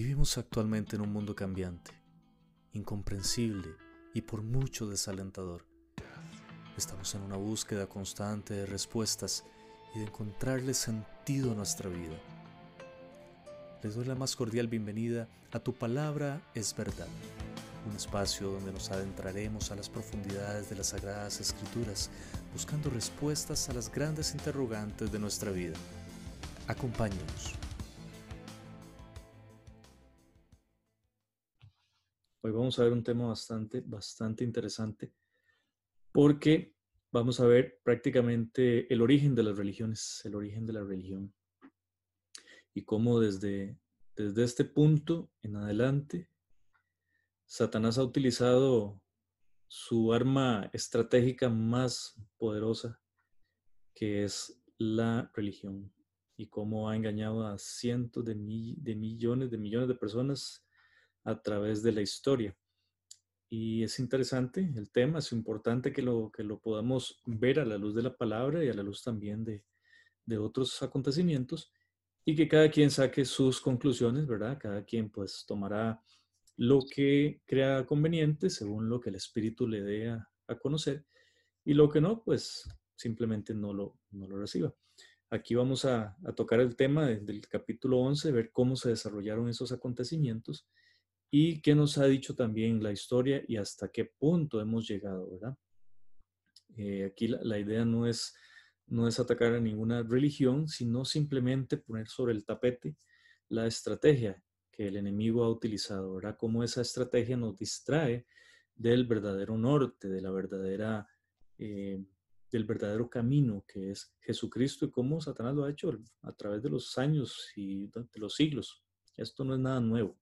Vivimos actualmente en un mundo cambiante, incomprensible y por mucho desalentador. Estamos en una búsqueda constante de respuestas y de encontrarle sentido a nuestra vida. Les doy la más cordial bienvenida a Tu Palabra es Verdad, un espacio donde nos adentraremos a las profundidades de las Sagradas Escrituras, buscando respuestas a las grandes interrogantes de nuestra vida. Acompáñenos. Vamos a ver un tema bastante, bastante interesante porque vamos a ver prácticamente el origen de las religiones, el origen de la religión. Y cómo desde, desde este punto en adelante Satanás ha utilizado su arma estratégica más poderosa, que es la religión, y cómo ha engañado a cientos de, de millones de millones de personas a través de la historia. Y es interesante el tema, es importante que lo, que lo podamos ver a la luz de la palabra y a la luz también de, de otros acontecimientos y que cada quien saque sus conclusiones, ¿verdad? Cada quien pues tomará lo que crea conveniente según lo que el Espíritu le dé a, conocer y lo que no, pues simplemente no lo, no lo reciba. Aquí vamos a, tocar el tema del capítulo 11, ver cómo se desarrollaron esos acontecimientos y qué nos ha dicho también la historia y hasta qué punto hemos llegado, ¿verdad? Eh, aquí la, idea no es, no es atacar a ninguna religión, sino simplemente poner sobre el tapete la estrategia que el enemigo ha utilizado, ¿verdad? Cómo esa estrategia nos distrae del verdadero norte, de la verdadera, eh, del verdadero camino que es Jesucristo y cómo Satanás lo ha hecho a través de los años y de los siglos. Esto no es nada nuevo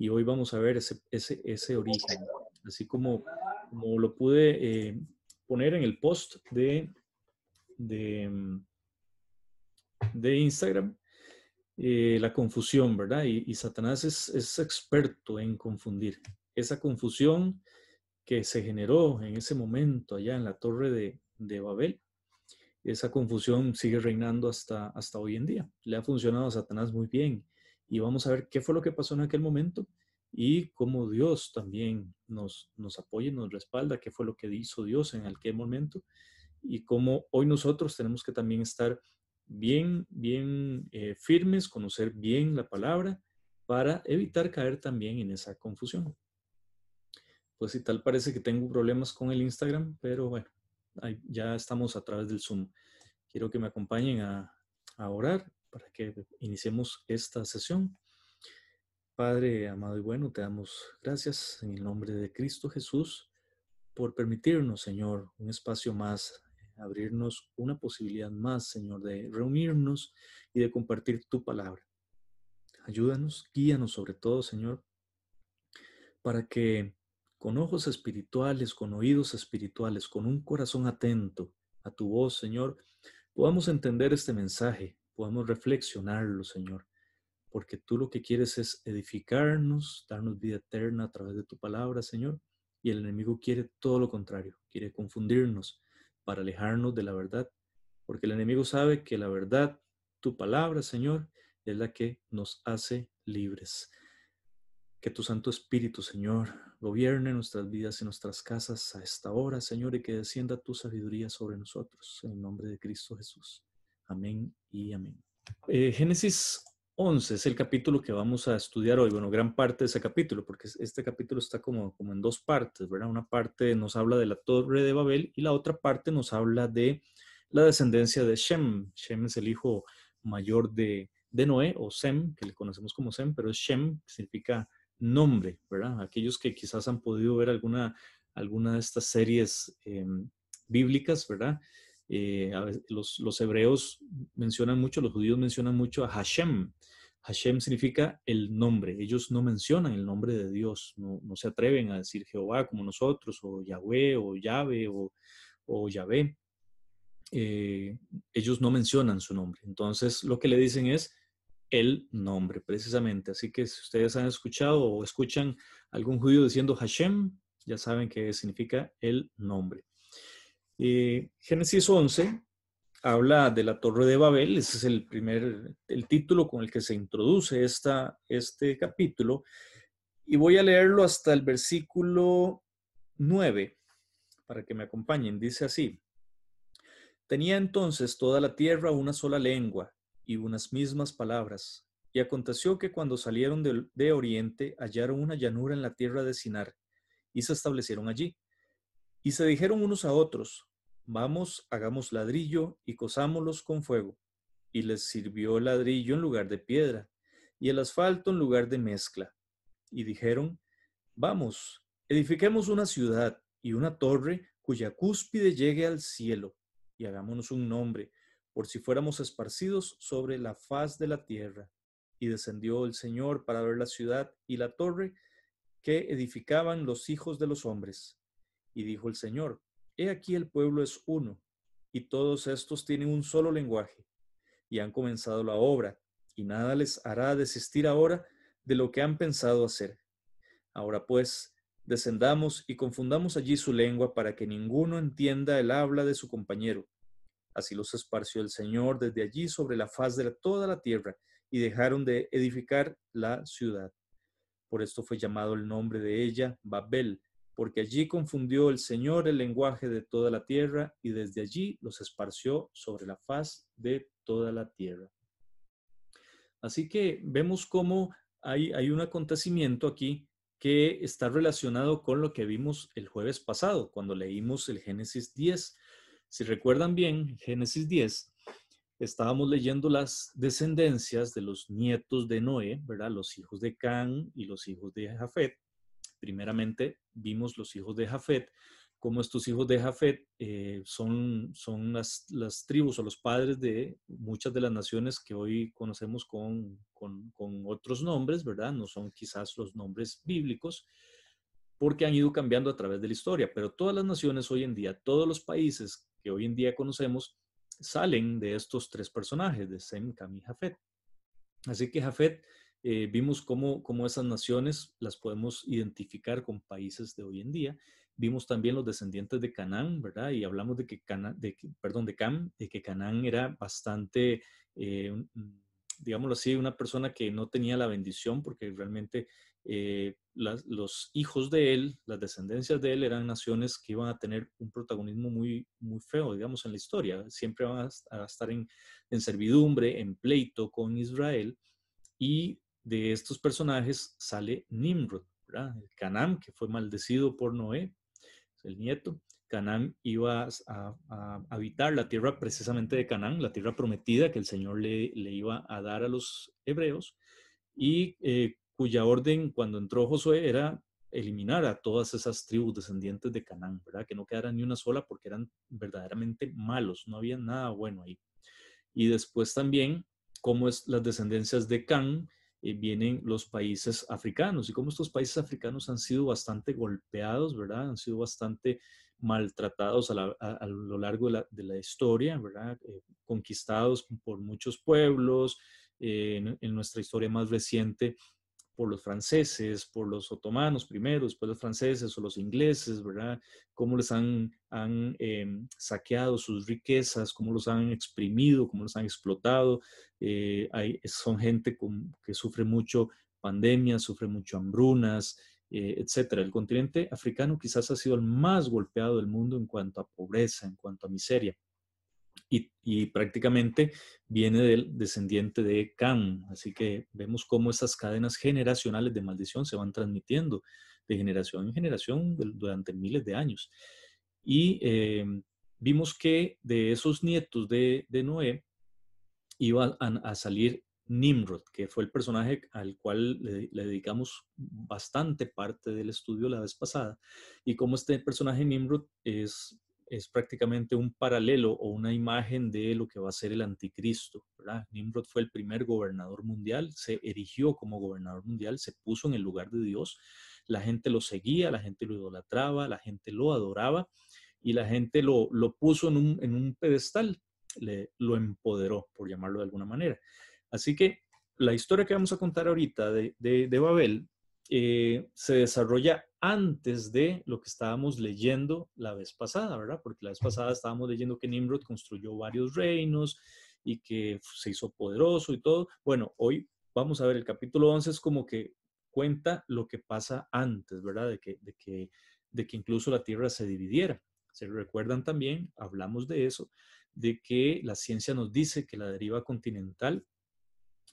y hoy vamos a ver ese, ese, ese origen, así como, como lo pude eh, poner en el post de, de, mm, de Instagram, eh, la confusión, ¿verdad? Y, Satanás es, es, experto en confundir. Esa confusión que se generó en ese momento allá en la torre de, de Babel, esa confusión sigue reinando hasta, hasta hoy en día. Le ha funcionado a Satanás muy bien y vamos a ver qué fue lo que pasó en aquel momento y cómo Dios también nos, nos apoya nos respalda, qué fue lo que hizo Dios en aquel momento y cómo hoy nosotros tenemos que también estar bien, bien eh, firmes, conocer bien la palabra para evitar caer también en esa confusión. Pues si tal parece que tengo problemas con el Instagram, pero bueno, ya estamos a través del Zoom. Quiero que me acompañen a, a orar para que iniciemos esta sesión. Padre amado y bueno, te damos gracias en el nombre de Cristo Jesús por permitirnos, Señor, un espacio más, abrirnos una posibilidad más, Señor, de reunirnos y de compartir tu palabra. Ayúdanos, guíanos sobre todo, Señor, para que con ojos espirituales, con oídos espirituales, con un corazón atento a tu voz, Señor, podamos entender este mensaje podamos reflexionarlo, Señor, porque tú lo que quieres es edificarnos, darnos vida eterna a través de tu palabra, Señor, y el enemigo quiere todo lo contrario, quiere confundirnos para alejarnos de la verdad, porque el enemigo sabe que la verdad, tu palabra, Señor, es la que nos hace libres. Que tu Santo Espíritu, Señor, gobierne nuestras vidas y nuestras casas a esta hora, Señor, y que descienda tu sabiduría sobre nosotros, en el nombre de Cristo Jesús. Amén y amén. Eh, Génesis 11 es el capítulo que vamos a estudiar hoy. Bueno, gran parte de ese capítulo, porque este capítulo está como, como en dos partes, ¿verdad? Una parte nos habla de la torre de Babel y la otra parte nos habla de la descendencia de Shem. Shem es el hijo mayor de, de Noé, o Sem, que le conocemos como Sem, pero Shem significa nombre, ¿verdad? Aquellos que quizás han podido ver alguna, alguna de estas series em, bíblicas, ¿verdad? Eh, los, hebreos mencionan mucho, los judíos mencionan mucho a Hashem. Hashem significa el nombre. Ellos no mencionan el nombre de Dios, no, no se atreven a decir Jehová como nosotros, o Yahweh, o Yahvé, o, o Yahvé. Eh, ellos no mencionan su nombre. Entonces, lo que le dicen es el nombre, precisamente. Así que si ustedes han escuchado o escuchan algún judío diciendo Hashem, ya saben que significa el nombre. Eh, Génesis 11 habla de la Torre de Babel, ese es el primer, el título con el que se introduce esta, este capítulo, y voy a leerlo hasta el versículo 9 para que me acompañen. Dice así, tenía entonces toda la tierra una sola lengua y unas mismas palabras. Y aconteció que cuando salieron de, de oriente hallaron una llanura en la tierra de Sinar y se establecieron allí. Y se dijeron unos a otros, vamos, hagamos ladrillo y cosámoslos con fuego. Y les sirvió el ladrillo en lugar de piedra y el asfalto en lugar de mezcla. Y dijeron, vamos, edifiquemos una ciudad y una torre cuya cúspide llegue al cielo y hagámonos un nombre, por si fuéramos esparcidos sobre la faz de la tierra. Y descendió el Señor para ver la ciudad y la torre que edificaban los hijos de los hombres. Y dijo el Señor, He aquí el pueblo es uno, y todos estos tienen un solo lenguaje, y han comenzado la obra, y nada les hará desistir ahora de lo que han pensado hacer. Ahora pues, descendamos y confundamos allí su lengua para que ninguno entienda el habla de su compañero. Así los esparció el Señor desde allí sobre la faz de toda la tierra, y dejaron de edificar la ciudad. Por esto fue llamado el nombre de ella Babel, porque allí confundió el Señor el lenguaje de toda la tierra y desde allí los esparció sobre la faz de toda la tierra. Así que vemos cómo hay, un acontecimiento aquí que está relacionado con lo que vimos el jueves pasado, cuando leímos el Génesis 10. Si recuerdan bien, Génesis 10 estábamos leyendo las descendencias de los nietos de Noé, ¿verdad? Los hijos de Can y los hijos de Jafet. Primeramente vimos los hijos de Jafet, como estos hijos de Jafet eh, son, son las, las, tribus o los padres de muchas de las naciones que hoy conocemos con, con, otros nombres, ¿verdad? No son quizás los nombres bíblicos, porque han ido cambiando a través de la historia, pero todas las naciones hoy en día, todos los países que hoy en día conocemos, salen de estos tres personajes, de Sem, Cam y Jafet. Así que Jafet, eh, vimos cómo, cómo, esas naciones las podemos identificar con países de hoy en día. Vimos también los descendientes de Canaán, ¿verdad? Y hablamos de que, Cana, de, perdón, de Cam, de que Canaán era bastante, eh, digámoslo así, una persona que no tenía la bendición porque realmente eh, los hijos de él, las descendencias de él eran naciones que iban a tener un protagonismo muy, muy feo, digamos, en la historia. Siempre van a, estar en, en, servidumbre, en pleito con Israel. Y de estos personajes sale Nimrod, ¿verdad? El Canaán, que fue maldecido por Noé, el nieto. Canaán iba a, habitar la tierra precisamente de Canaán, la tierra prometida que el Señor le, le iba a dar a los hebreos. Y eh, cuya orden cuando entró Josué era eliminar a todas esas tribus descendientes de Canaán, ¿verdad? Que no quedara ni una sola porque eran verdaderamente malos, no había nada bueno ahí. Y después también, como es las descendencias de Can, eh, vienen los países africanos y como estos países africanos han sido bastante golpeados, ¿verdad? Han sido bastante maltratados a, lo largo de la, historia, ¿verdad? Eh, conquistados por muchos pueblos. Eh, en, nuestra historia más reciente, por los franceses, por los otomanos primero, después los franceses o los ingleses, ¿verdad? Cómo les han, em, saqueado sus riquezas, cómo los han exprimido, cómo los han explotado. Eh, hay, son gente que sufre mucho pandemias, sufre mucho hambrunas, eh, etcétera. El continente africano quizás ha sido el más golpeado del mundo en cuanto a pobreza, en cuanto a miseria y, prácticamente viene del descendiente de Cam. Así que vemos cómo esas cadenas generacionales de maldición se van transmitiendo de generación en generación durante miles de años. Y eh, vimos que de esos nietos de, Noé iba a, salir Nimrod, que fue el personaje al cual le, le, dedicamos bastante parte del estudio la vez pasada, y cómo este personaje Nimrod es es prácticamente un paralelo o una imagen de lo que va a ser el anticristo. Nimrod fue el primer gobernador mundial, se erigió como gobernador mundial, se puso en el lugar de Dios, la gente lo seguía, la gente lo idolatraba, la gente lo adoraba y la gente lo, lo puso en un, en un pedestal, le, lo empoderó, por llamarlo de alguna manera. Así que la historia que vamos a contar ahorita de, de, de Babel eh, se desarrolla antes de lo que estábamos leyendo la vez pasada, ¿verdad? Porque la vez pasada estábamos leyendo que Nimrod construyó varios reinos y que se hizo poderoso y todo. Bueno, hoy vamos a ver el capítulo 11 es como que cuenta lo que pasa antes, ¿verdad? De que, de que, de que incluso la tierra se dividiera. Se recuerdan también, hablamos de eso, de que la ciencia nos dice que la deriva continental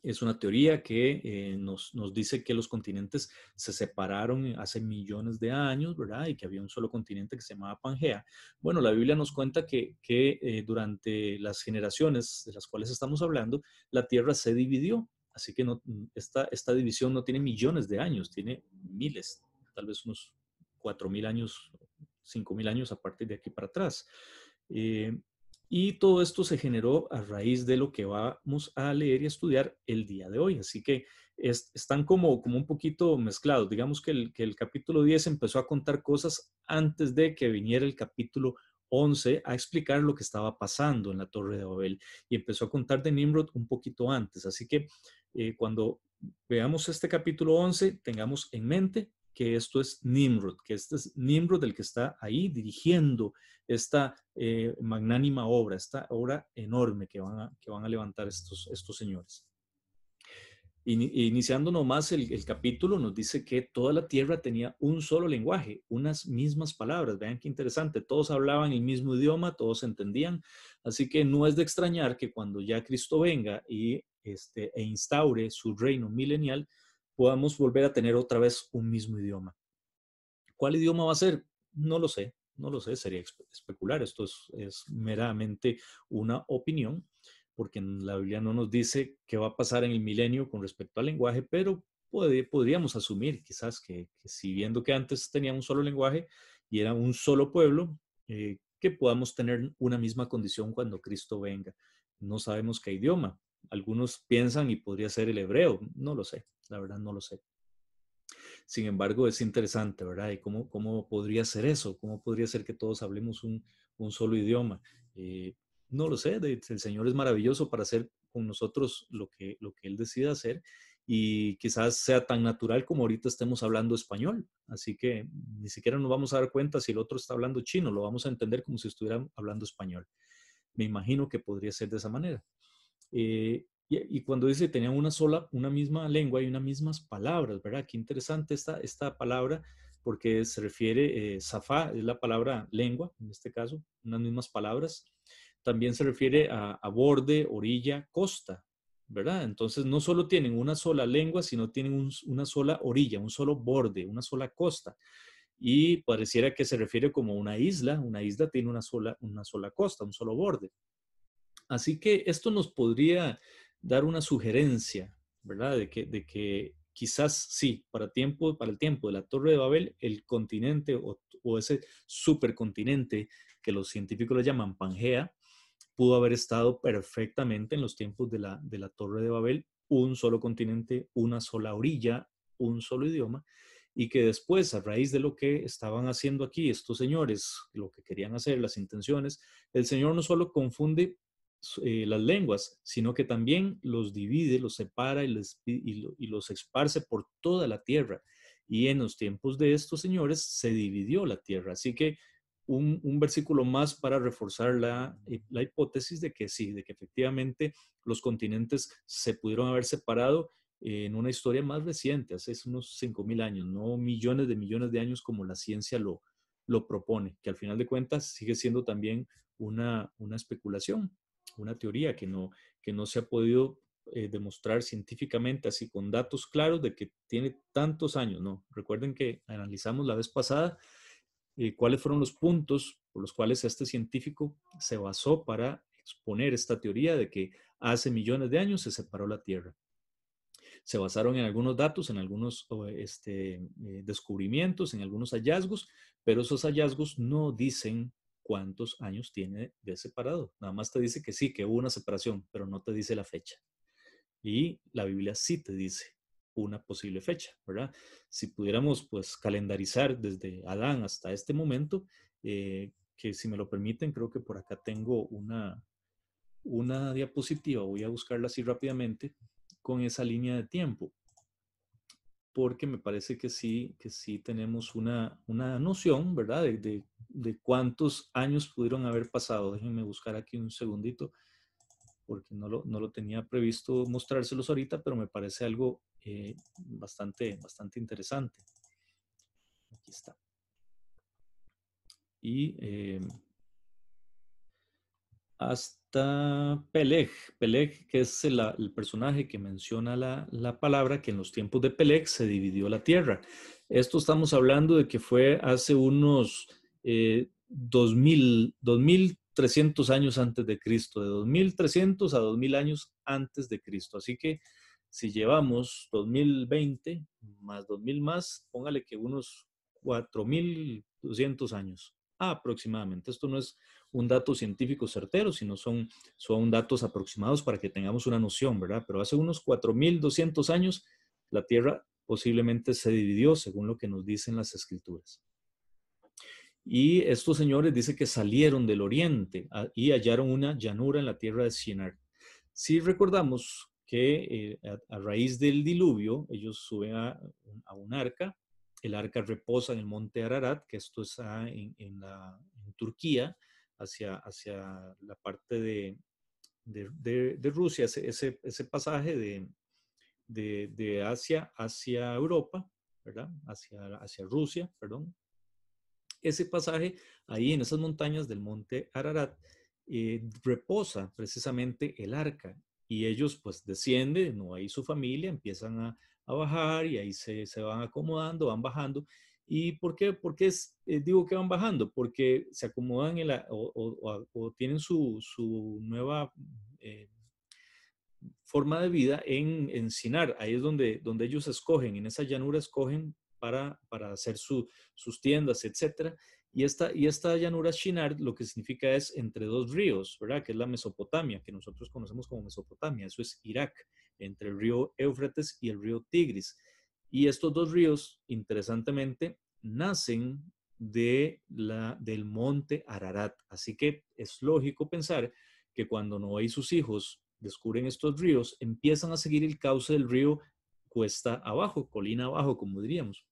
es una teoría que eh, nos, dice que los continentes se separaron hace millones de años, ¿verdad? Y que había un solo continente que se llamaba Pangea. Bueno, la Biblia nos cuenta que, eh, durante las generaciones de las cuales estamos hablando, la Tierra se dividió. Así que no, esta, esta división no tiene millones de años, tiene miles, tal vez unos cuatro mil años, cinco mil años a partir de aquí para atrás. Eh, y todo esto se generó a raíz de lo que vamos a leer y estudiar el día de hoy. Así que están como, como un poquito mezclados. Digamos que el, que el capítulo 10 empezó a contar cosas antes de que viniera el capítulo 11 a explicar lo que estaba pasando en la Torre de Babel y empezó a contar de Nimrod un poquito antes. Así que eh, cuando veamos este capítulo 11, tengamos en mente que esto es Nimrod, que este es Nimrod el que está ahí dirigiendo esta eh, magnánima obra, esta obra enorme que van a, que van a levantar estos, estos señores. Iniciando nomás el, el, capítulo, nos dice que toda la tierra tenía un solo lenguaje, unas mismas palabras. Vean qué interesante, todos hablaban el mismo idioma, todos entendían. Así que no es de extrañar que cuando ya Cristo venga y este, e instaure su reino milenial, podamos volver a tener otra vez un mismo idioma. ¿Cuál idioma va a ser? No lo sé, no lo sé, sería especular. Esto es, meramente una opinión, porque la Biblia no nos dice qué va a pasar en el milenio con respecto al lenguaje, pero podríamos asumir quizás que, si viendo que antes tenía un solo lenguaje y era un solo pueblo, eh, que podamos tener una misma condición cuando Cristo venga. No sabemos qué idioma. Algunos piensan y podría ser el hebreo, no lo sé la verdad no lo sé. Sin embargo, es interesante, ¿verdad? ¿Y cómo, cómo podría ser eso? ¿Cómo podría ser que todos hablemos un, un solo idioma? Eh, no lo sé, el Señor es maravilloso para hacer con nosotros lo que, lo que Él decida hacer y quizás sea tan natural como ahorita estemos hablando español. Así que ni siquiera nos vamos a dar cuenta si el otro está hablando chino, lo vamos a entender como si estuvieran hablando español. Me imagino que podría ser de esa manera. Eh, y, cuando dice tenían una sola, una misma lengua y unas mismas palabras, ¿verdad? Qué interesante esta, esta palabra porque se refiere, eh, zafá es la palabra lengua, en este caso, unas mismas palabras. También se refiere a, borde, orilla, costa, ¿verdad? Entonces no solo tienen una sola lengua, sino tienen una sola orilla, un solo borde, una sola costa. Y pareciera que se refiere como una isla, una isla tiene una sola, una sola costa, un solo borde. Así que esto nos podría dar una sugerencia, ¿verdad? De que, de que quizás sí, para, tiempo, para el tiempo de la Torre de Babel, el continente o, ese supercontinente que los científicos le llaman Pangea, pudo haber estado perfectamente en los tiempos de la, de la Torre de Babel, un solo continente, una sola orilla, un solo idioma, y que después, a raíz de lo que estaban haciendo aquí estos señores, lo que querían hacer, las intenciones, el Señor no solo confunde eh, las lenguas, sino que también los divide, los separa y, y, los esparce por toda la tierra. Y en los tiempos de estos señores se dividió la tierra. Así que un, versículo más para reforzar la, eh, la, hipótesis de que sí, de que efectivamente los continentes se pudieron haber separado en una historia más reciente, hace unos 5.000 años, no millones de millones de años como la ciencia lo, lo propone, que al final de cuentas sigue siendo también una, una especulación una teoría que no, que no se ha podido eh, demostrar científicamente, así con datos claros de que tiene tantos años, ¿no? Recuerden que analizamos la vez pasada eh, cuáles fueron los puntos por los cuales este científico se basó para exponer esta teoría de que hace millones de años se separó la Tierra. Se basaron en algunos datos, en algunos este, eh, descubrimientos, en algunos hallazgos, pero esos hallazgos no dicen cuántos años tiene de separado. Nada más te dice que sí, que hubo una separación, pero no te dice la fecha. Y la Biblia sí te dice una posible fecha, ¿verdad? Si pudiéramos pues calendarizar desde Adán hasta este momento, eh, que si me lo permiten, creo que por acá tengo una, una diapositiva, voy a buscarla así rápidamente, con esa línea de tiempo. Porque me parece que sí, que sí tenemos una, una noción, ¿verdad? De, de, cuántos años pudieron haber pasado. Déjenme buscar aquí un segundito, porque no lo, no lo tenía previsto mostrárselos ahorita, pero me parece algo eh, bastante, bastante interesante. Aquí está. Y eh, hasta Peleg. Peleg, que es el, personaje que menciona la, palabra que en los tiempos de Peleg se dividió la tierra. Esto estamos hablando de que fue hace unos eh, 2000, 2300 años antes de Cristo, de 2300 a 2000 años antes de Cristo. Así que si llevamos 2020 más 2000 más, póngale que unos 4200 años aproximadamente. Esto no es un dato científico certero, sino son, son datos aproximados para que tengamos una noción, ¿verdad? Pero hace unos 4.200 años la Tierra posiblemente se dividió, según lo que nos dicen las escrituras. Y estos señores dicen que salieron del oriente ah, y hallaron una llanura en la tierra de Shinar. Si recordamos que eh, a, raíz del diluvio, ellos suben a, un arca, el arca reposa en el monte Ararat, que esto está en, Turquía, hacia, la parte de, Rusia, ese, pasaje de, Asia hacia Europa, ¿verdad? Hacia, hacia Rusia, perdón. Ese pasaje ahí en esas montañas del monte Ararat eh, reposa precisamente el arca y ellos pues descienden, no hay su familia, empiezan a, a bajar y ahí se, se, van acomodando, van bajando ¿Y por qué, por qué es, eh, digo que van bajando? Porque se acomodan en la, o, tienen su, su nueva eh, forma de vida en, en Sinar. Ahí es donde, donde ellos escogen, en esa llanura escogen para, para hacer su, sus tiendas, etc. Y esta, y esta llanura Shinar lo que significa es entre dos ríos, ¿verdad? Que es la Mesopotamia, que nosotros conocemos como Mesopotamia. Eso es Irak, entre el río Éufrates y el río Tigris. Y estos dos ríos, interesantemente, nacen de la, del monte Ararat. Así que es lógico pensar que cuando Noé y sus hijos descubren estos ríos, empiezan a seguir el cauce del río cuesta abajo, colina abajo, como diríamos.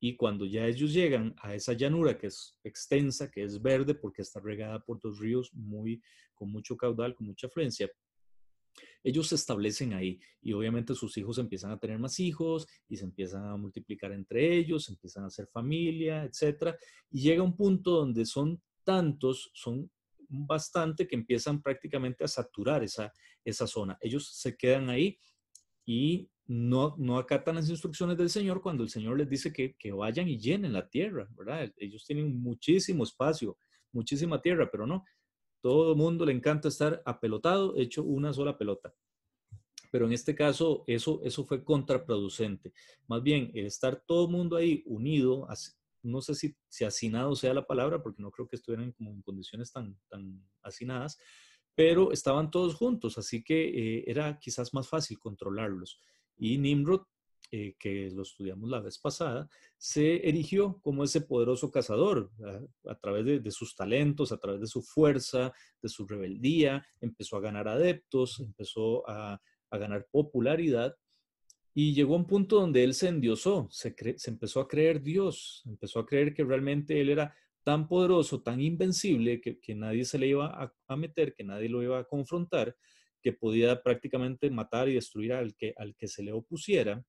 Y cuando ya ellos llegan a esa llanura que es extensa, que es verde, porque está regada por dos ríos muy, con mucho caudal, con mucha afluencia, ellos se establecen ahí y obviamente sus hijos empiezan a tener más hijos y se empiezan a multiplicar entre ellos, empiezan a hacer familia, etcétera, y llega un punto donde son tantos, son bastante que empiezan prácticamente a saturar esa, esa zona. Ellos se quedan ahí y no, no acatan las instrucciones del Señor cuando el Señor les dice que, que vayan y llenen la tierra, ¿verdad? Ellos tienen muchísimo espacio, muchísima tierra, pero no, todo el mundo le encanta estar apelotado, hecho una sola pelota. Pero en este caso, eso, eso fue contraproducente. Más bien, el estar todo el mundo ahí unido, no sé si, si hacinado sea la palabra, porque no creo que estuvieran como en condiciones tan, tan hacinadas, pero estaban todos juntos, así que eh, era quizás más fácil controlarlos. Y Nimrod eh, que lo estudiamos la vez pasada, se erigió como ese poderoso cazador a, través de, sus talentos, a través de su fuerza, de su rebeldía, empezó a ganar adeptos, empezó a, ganar popularidad y llegó a un punto donde él se endiosó, se, se empezó a creer Dios, empezó a creer que realmente él era tan poderoso, tan invencible, que, nadie se le iba a, a, meter, que nadie lo iba a confrontar, que podía prácticamente matar y destruir al que, al que se le opusiera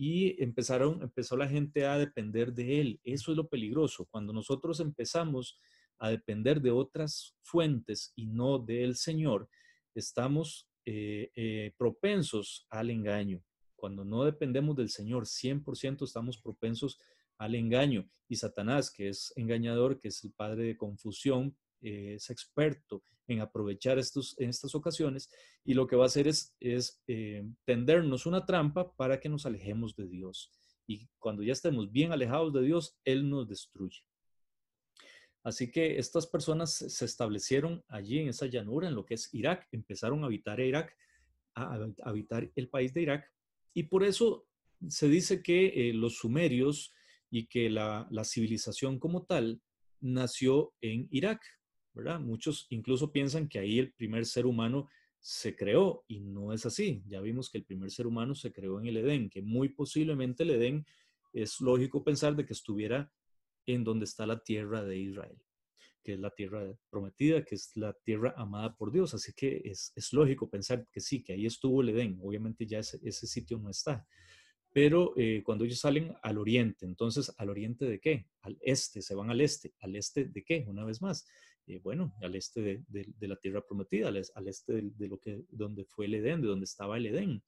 y empezaron, empezó la gente a depender de él. Eso es lo peligroso. Cuando nosotros empezamos a depender de otras fuentes y no del Señor, estamos eh, eh, propensos al engaño. Cuando no dependemos del Señor 100%, estamos propensos al engaño. Y Satanás, que es engañador, que es el padre de confusión, eh, es experto en aprovechar estos, en estas ocasiones y lo que va a hacer es, eh, tendernos una trampa para que nos alejemos de Dios. Y cuando ya estemos bien alejados de Dios, Él nos destruye. Así que estas personas se establecieron allí en esa llanura, en lo que es Irak, empezaron a habitar Irak, a, habitar el país de Irak, y por eso se dice que eh, los sumerios y que la civilización como tal nació en Irak, Muchos incluso piensan que ahí el primer ser humano se creó y no es así. Ya vimos que el primer ser humano se creó en el Edén, que muy posiblemente el Edén es lógico pensar de que estuviera en donde está la tierra de Israel, que es la tierra prometida, que es la tierra amada por Dios. Así que es, lógico pensar que sí, que ahí estuvo el Edén. Obviamente ya ese, ese sitio no está. Pero eh, cuando ellos salen al oriente, entonces, ¿al oriente de qué? Al este, se van al este. ¿Al este de qué? Una vez más. Eh, bueno, al este de, la tierra prometida, al, este de, lo que, donde fue el Edén, de donde estaba el Edén.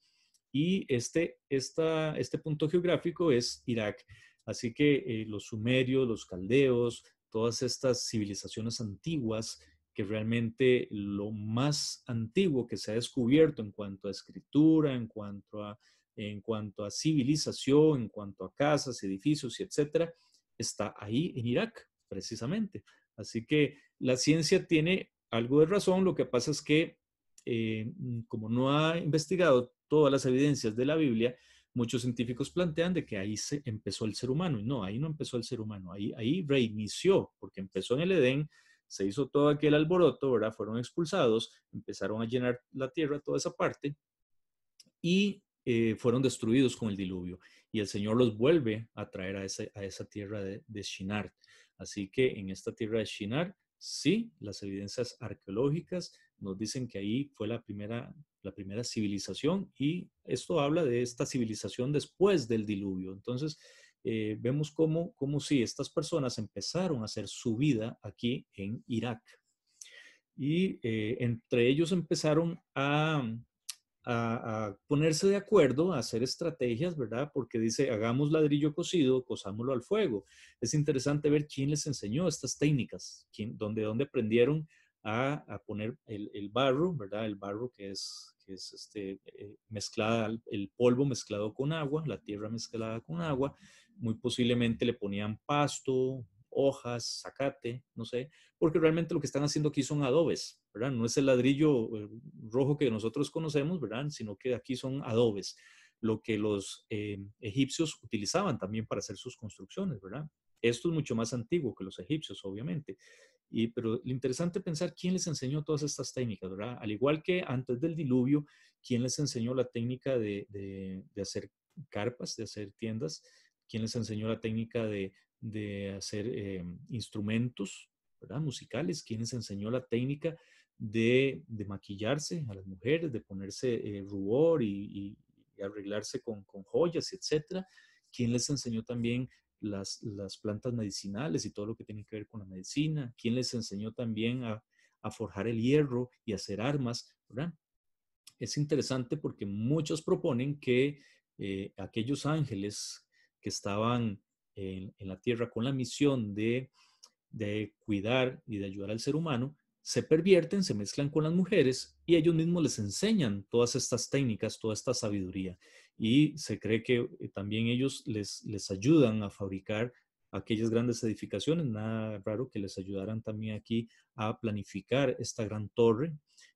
Y este, esta, este punto geográfico es Irak. Así que eh, los sumerios, los caldeos, todas estas civilizaciones antiguas, que realmente lo más antiguo que se ha descubierto en cuanto a escritura, en cuanto a, en cuanto a civilización, en cuanto a casas, edificios y etcétera, está ahí en Irak, precisamente. Así que la ciencia tiene algo de razón, lo que pasa es que eh, como no ha investigado todas las evidencias de la Biblia, muchos científicos plantean de que ahí se empezó el ser humano. Y no, ahí no empezó el ser humano, ahí, reinició, porque empezó en el Edén, se hizo todo aquel alboroto, ¿verdad? Fueron expulsados, empezaron a llenar la tierra, toda esa parte, y eh, fueron destruidos con el diluvio. Y el Señor los vuelve a traer a, a esa tierra de, de Shinar. Así que en esta tierra de Shinar, sí, las evidencias arqueológicas nos dicen que ahí fue la primera, la primera civilización y esto habla de esta civilización después del diluvio. Entonces, eh, vemos cómo, cómo sí, estas personas empezaron a hacer su vida aquí en Irak. Y eh, entre ellos empezaron a, a, ponerse de acuerdo, a hacer estrategias, ¿verdad? Porque dice, hagamos ladrillo cocido, cosámoslo al fuego. Es interesante ver quién les enseñó estas técnicas, quién, dónde, dónde aprendieron a, poner el, barro, ¿verdad? El barro que es, que es este, eh, el polvo mezclado con agua, la tierra mezclada con agua. Muy posiblemente le ponían pasto, hojas, zacate, no sé, porque realmente lo que están haciendo aquí son adobes, ¿verdad? No es el ladrillo eh, rojo que nosotros conocemos, ¿verdad? Sino que aquí son adobes, lo que los eh, egipcios utilizaban también para hacer sus construcciones, ¿verdad? Esto es mucho más antiguo que los egipcios, obviamente. Y, pero lo interesante es pensar quién les enseñó todas estas técnicas, ¿verdad? Al igual que antes del diluvio, quién les enseñó la técnica de, hacer carpas, de hacer tiendas, quién les enseñó la técnica de, de hacer eh, instrumentos ¿verdad? musicales, quién les enseñó la técnica de, de, maquillarse a las mujeres, de ponerse eh, rubor y, arreglarse con, con, joyas, etcétera. ¿Quién les enseñó también las, las, plantas medicinales y todo lo que tiene que ver con la medicina? ¿Quién les enseñó también a, a forjar el hierro y hacer armas? ¿verdad? Es interesante porque muchos proponen que eh, aquellos ángeles que estaban en, la tierra con la misión de, de cuidar y de ayudar al ser humano, se pervierten, se mezclan con las mujeres y ellos mismos les enseñan todas estas técnicas, toda esta sabiduría. Y se cree que eh, también ellos les, les ayudan a fabricar aquellas grandes edificaciones. Nada raro que les ayudaran también aquí a planificar esta gran torre,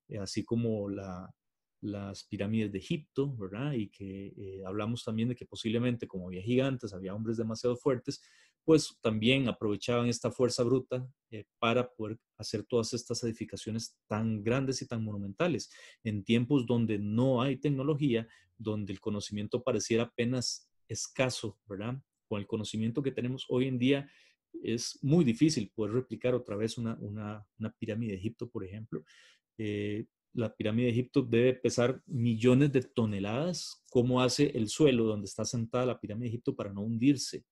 eh, así como la, las pirámides de Egipto, ¿verdad? Y que eh, hablamos también de que posiblemente como había gigantes, había hombres demasiado fuertes, pues también aprovechaban esta fuerza bruta eh, para poder hacer todas estas edificaciones tan grandes y tan monumentales en tiempos donde no hay tecnología, donde el conocimiento pareciera apenas escaso, ¿verdad? Con el conocimiento que tenemos hoy en día es muy difícil poder replicar otra vez una, una, pirámide de Egipto, por ejemplo. Eh, la pirámide de Egipto debe pesar millones de toneladas. ¿Cómo hace el suelo donde está sentada la pirámide de Egipto para no hundirse?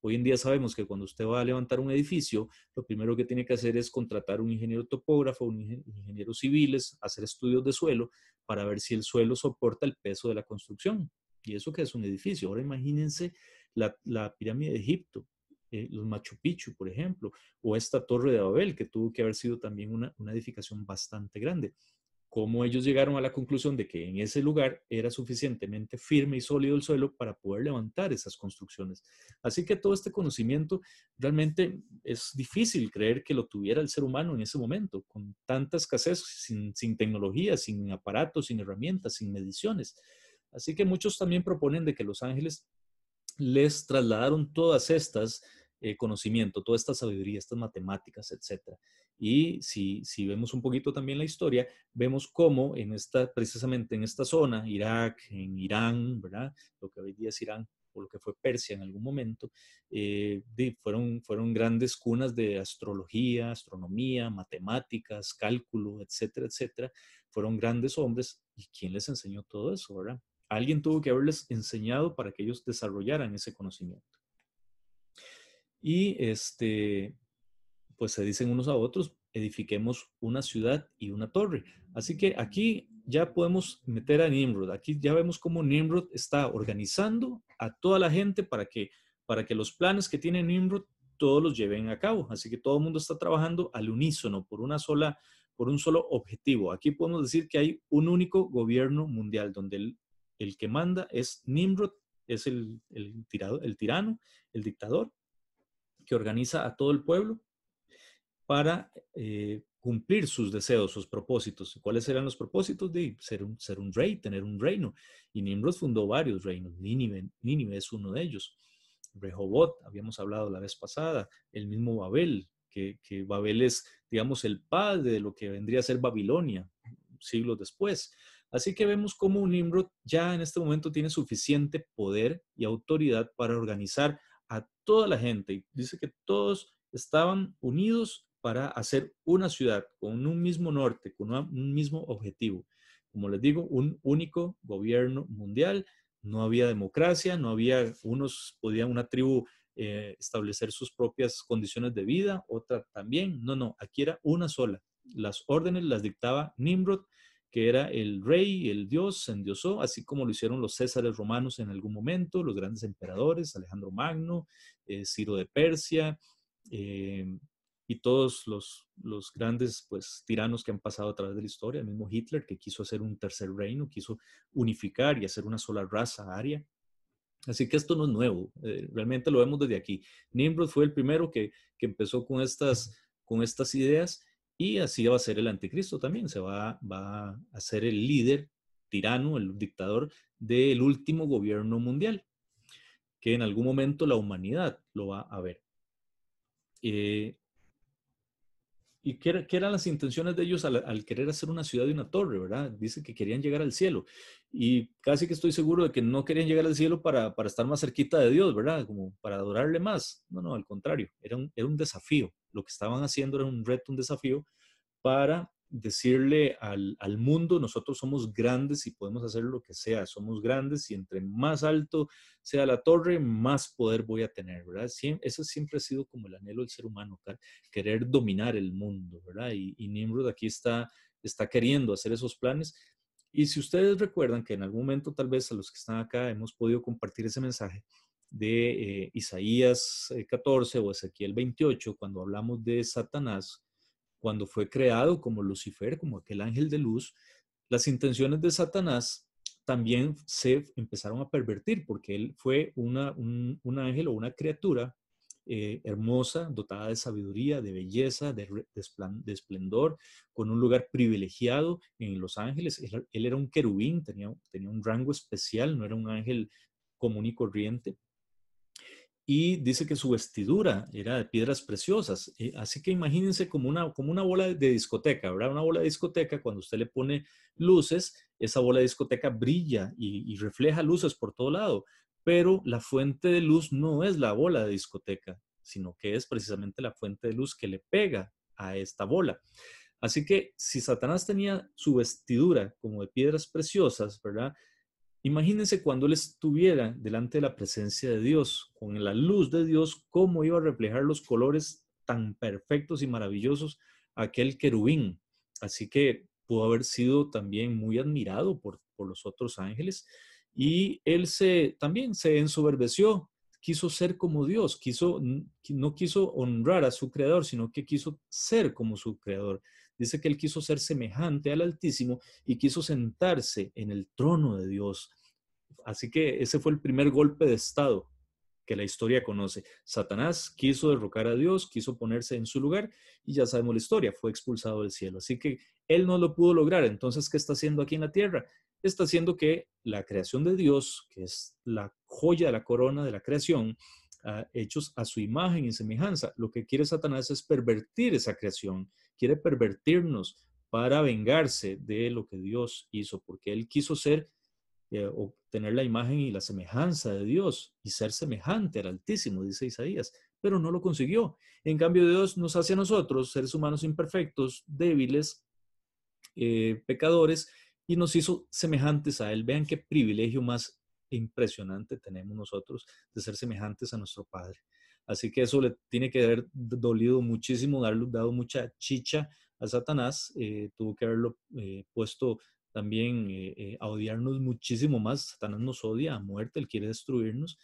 Hoy en día sabemos que cuando usted va a levantar un edificio, lo primero que tiene que hacer es contratar un ingeniero topógrafo, un ingeniero civiles, hacer estudios de suelo para ver si el suelo soporta el peso de la construcción. Y eso que es un edificio. Ahora imagínense la, pirámide de Egipto, eh, los Machu Picchu, por ejemplo, o esta torre de Babel, que tuvo que haber sido también una edificación bastante grande cómo ellos llegaron a la conclusión de que en ese lugar era suficientemente firme y sólido el suelo para poder levantar esas construcciones. Así que todo este conocimiento realmente es difícil creer que lo tuviera el ser humano en ese momento, con tanta escasez, sin, tecnología, sin aparatos, sin herramientas, sin mediciones. Así que muchos también proponen de que los ángeles les trasladaron todas estas eh, conocimiento, toda esta sabiduría, estas matemáticas, etc. Y si, si vemos un poquito también la historia, vemos cómo en esta, precisamente en esta zona, Irak, en Irán, ¿verdad? Lo que hoy día es Irán, o lo que fue Persia en algún momento, eh, fueron, fueron grandes cunas de astrología, astronomía, matemáticas, cálculo, etcétera, etcétera. Fueron grandes hombres. ¿Y quién les enseñó todo eso, verdad? Alguien tuvo que haberles enseñado para que ellos desarrollaran ese conocimiento. Y este, pues se dicen unos a otros, edifiquemos una ciudad y una torre. Así que aquí ya podemos meter a Nimrod. Aquí ya vemos cómo Nimrod está organizando a toda la gente para que, para que los planes que tiene Nimrod todos los lleven a cabo. Así que todo el mundo está trabajando al unísono por una sola, por un solo objetivo. Aquí podemos decir que hay un único gobierno mundial donde el, el que manda es Nimrod, es el, el, tirado, el tirano, el dictador, que organiza a todo el pueblo para eh, cumplir sus deseos, sus propósitos. ¿Cuáles eran los propósitos? De ser un, rey, tener un reino. Y Nimrod fundó varios reinos. Nínive, Nínive es uno de ellos. Rehobot, habíamos hablado la vez pasada. El mismo Babel, que, que Babel es, digamos, el padre de lo que vendría a ser Babilonia siglos después. Así que vemos cómo Nimrod ya en este momento tiene suficiente poder y autoridad para organizar a toda la gente. Dice que todos estaban unidos para hacer una ciudad con un mismo norte, con un mismo objetivo. Como les digo, un único gobierno mundial. No había democracia, no había unos, podían una tribu eh, establecer sus propias condiciones de vida, otra también. No, no, aquí era una sola. Las órdenes las dictaba Nimrod que era el rey, el dios, se endiosó, así como lo hicieron los césares romanos en algún momento, los grandes emperadores, Alejandro Magno, eh, Ciro de Persia, eh, y todos los, los grandes pues, tiranos que han pasado a través de la historia, el mismo Hitler que quiso hacer un tercer reino, quiso unificar y hacer una sola raza aria. Así que esto no es nuevo, eh, realmente lo vemos desde aquí. Nimrod fue el primero que, que empezó con estas, con estas ideas y así va a ser el anticristo también, se va, va a ser el líder tirano, el dictador del último gobierno mundial, que en algún momento la humanidad lo va a ver. Eh, ¿Y qué, eran las intenciones de ellos al, querer hacer una ciudad y una torre, verdad? Dice que querían llegar al cielo. Y casi que estoy seguro de que no querían llegar al cielo para, para estar más cerquita de Dios, ¿verdad? Como para adorarle más. No, no, al contrario, era un, era un desafío. Lo que estaban haciendo era un reto, un desafío para decirle al, mundo, nosotros somos grandes y podemos hacer lo que sea, somos grandes y entre más alto sea la torre, más poder voy a tener, ¿verdad? eso siempre ha sido como el anhelo del ser humano, querer dominar el mundo, ¿verdad? Y, Nimrod aquí está, está queriendo hacer esos planes. Y si ustedes recuerdan que en algún momento tal vez a los que están acá hemos podido compartir ese mensaje de eh, Isaías 14 eh, o Ezequiel 28, cuando hablamos de Satanás, cuando fue creado como Lucifer, como aquel ángel de luz, las intenciones de Satanás también se empezaron a pervertir porque él fue un, ángel o una criatura eh, hermosa, dotada de sabiduría, de belleza, de, esplendor, con un lugar privilegiado en los ángeles. Él, era un querubín, tenía un rango especial, no era un ángel común y corriente y dice que su vestidura era de piedras preciosas. Eh, así que imagínense como una, como una bola de discoteca, ¿verdad? Una bola de discoteca, cuando usted le pone luces, esa bola de discoteca brilla y, refleja luces por todo lado, pero la fuente de luz no es la bola de discoteca, sino que es precisamente la fuente de luz que le pega a esta bola. Así que si Satanás tenía su vestidura como de piedras preciosas, ¿verdad? Imagínense cuando él estuviera delante de la presencia de Dios, con la luz de Dios, cómo iba a reflejar los colores tan perfectos y maravillosos aquel querubín. Así que pudo haber sido también muy admirado por, por los otros ángeles y él se también se ensoberbeció, quiso ser como Dios, quiso no quiso honrar a su creador, sino que quiso ser como su creador. Dice que él quiso ser semejante al Altísimo y quiso sentarse en el trono de Dios. Así que ese fue el primer golpe de Estado que la historia conoce. Satanás quiso derrocar a Dios, quiso ponerse en su lugar y ya sabemos la historia, fue expulsado del cielo. Así que él no lo pudo lograr. Entonces, ¿qué está haciendo aquí en la tierra? Está haciendo que la creación de Dios, que es la joya de la corona de la creación, hechos a su imagen y semejanza. Lo que quiere Satanás es pervertir esa creación, quiere pervertirnos para vengarse de lo que Dios hizo, porque él quiso ser eh, obtener la imagen y la semejanza de Dios y ser semejante al Altísimo, dice Isaías, pero no lo consiguió. En cambio, Dios nos hace a nosotros, seres humanos imperfectos, débiles, eh, pecadores, y nos hizo semejantes a Él. Vean qué privilegio más impresionante tenemos nosotros de ser semejantes a nuestro Padre. Así que eso le tiene que haber dolido muchísimo, darle, dado mucha chicha a Satanás. Eh, tuvo que haberlo eh, puesto también eh, a odiarnos muchísimo más. Satanás nos odia a muerte, él quiere destruirnos.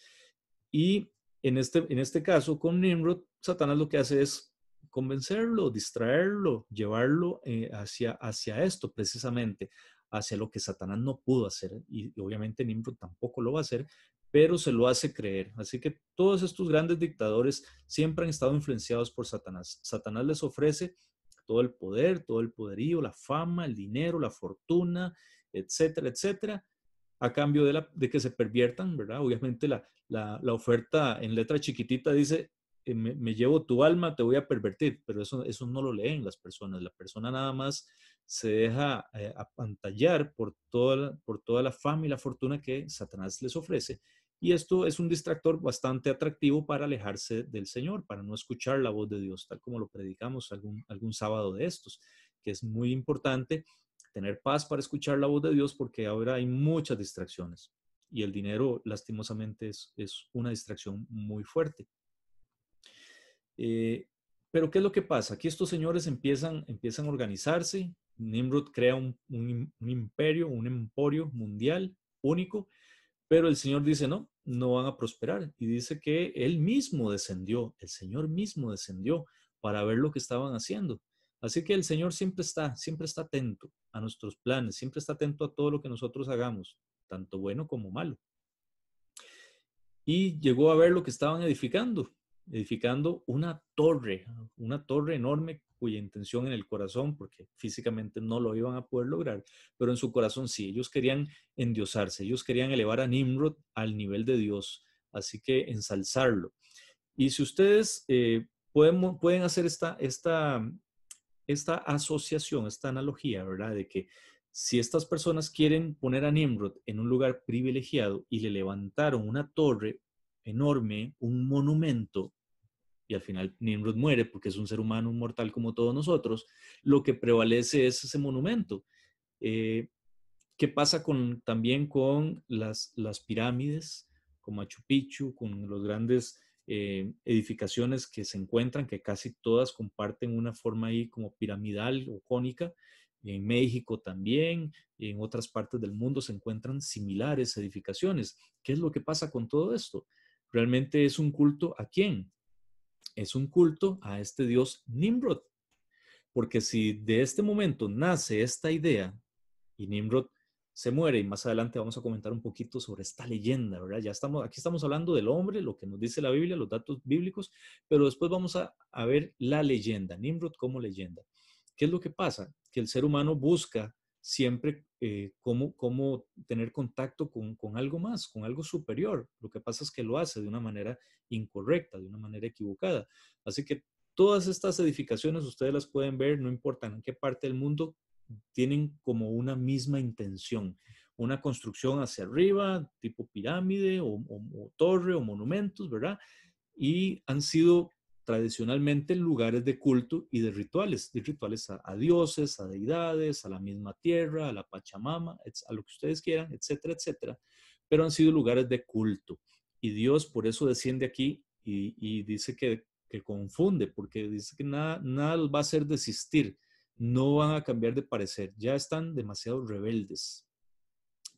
Y en este, en este caso, con Nimrod, Satanás lo que hace es convencerlo, distraerlo, llevarlo hacia, hacia esto precisamente, hacia lo que Satanás no pudo hacer. Y, obviamente Nimrod tampoco lo va a hacer, pero se lo hace creer. Así que todos estos grandes dictadores siempre han estado influenciados por Satanás. Satanás les ofrece todo el poder, todo el poderío, la fama, el dinero, la fortuna, etcétera, etcétera, a cambio de, la, de que se perviertan, ¿verdad? Obviamente la, la, la oferta en letra chiquitita dice, eh, me, llevo tu alma, te voy a pervertir, pero eso, eso no lo leen las personas. La persona nada más se deja eh, apantallar por toda, por toda la fama y la fortuna que Satanás les ofrece. Y esto es un distractor bastante atractivo para alejarse del Señor, para no escuchar la voz de Dios, tal como lo predicamos algún, algún sábado de estos, que es muy importante tener paz para escuchar la voz de Dios porque ahora hay muchas distracciones y el dinero lastimosamente es, es una distracción muy fuerte. Eh, pero ¿qué es lo que pasa? Aquí estos señores empiezan, empiezan a organizarse. Nimrod crea un, imperio, un emporio mundial único, pero el Señor dice, no, no van a prosperar. Y dice que Él mismo descendió, el Señor mismo descendió para ver lo que estaban haciendo. Así que el Señor siempre está, siempre está atento a nuestros planes, siempre está atento a todo lo que nosotros hagamos, tanto bueno como malo. Y llegó a ver lo que estaban edificando edificando una torre, una torre enorme cuya intención en el corazón, porque físicamente no lo iban a poder lograr, pero en su corazón sí, ellos querían endiosarse, ellos querían elevar a Nimrod al nivel de Dios, así que ensalzarlo. Y si ustedes eh, pueden, pueden hacer esta, esta, esta asociación, esta analogía, ¿verdad? De que si estas personas quieren poner a Nimrod en un lugar privilegiado y le levantaron una torre enorme, un monumento y al final Nimrod muere porque es un ser humano, un mortal como todos nosotros, lo que prevalece es ese monumento. Eh, ¿Qué pasa también con las, las pirámides, con Machu Picchu, con las grandes eh, edificaciones que se encuentran, que casi todas comparten una forma ahí como piramidal o cónica? En México también, en otras partes del mundo se encuentran similares edificaciones. ¿Qué es lo que pasa con todo esto? ¿Realmente es un culto a quién? Es un culto a este dios Nimrod. Porque si de este momento nace esta idea y Nimrod se muere, y más adelante vamos a comentar un poquito sobre esta leyenda, ¿verdad? Ya estamos, aquí estamos hablando del hombre, lo que nos dice la Biblia, los datos bíblicos, pero después vamos a, a ver la leyenda, Nimrod como leyenda. ¿Qué es lo que pasa? Que el ser humano busca siempre eh, cómo, cómo, tener contacto con, con, algo más, con algo superior. Lo que pasa es que lo hace de una manera incorrecta, de una manera equivocada. Así que todas estas edificaciones ustedes las pueden ver, no importa en qué parte del mundo, tienen como una misma intención, una construcción hacia arriba, tipo pirámide o, o torre o monumentos, ¿verdad? Y han sido tradicionalmente lugares de culto y de rituales, de rituales a, dioses, a deidades, a la misma tierra, a la Pachamama, a lo que ustedes quieran, etcétera, etcétera, pero han sido lugares de culto. Y Dios por eso desciende aquí y, dice que, que, confunde, porque dice que nada, nada va a hacer desistir, no van a cambiar de parecer, ya están demasiado rebeldes.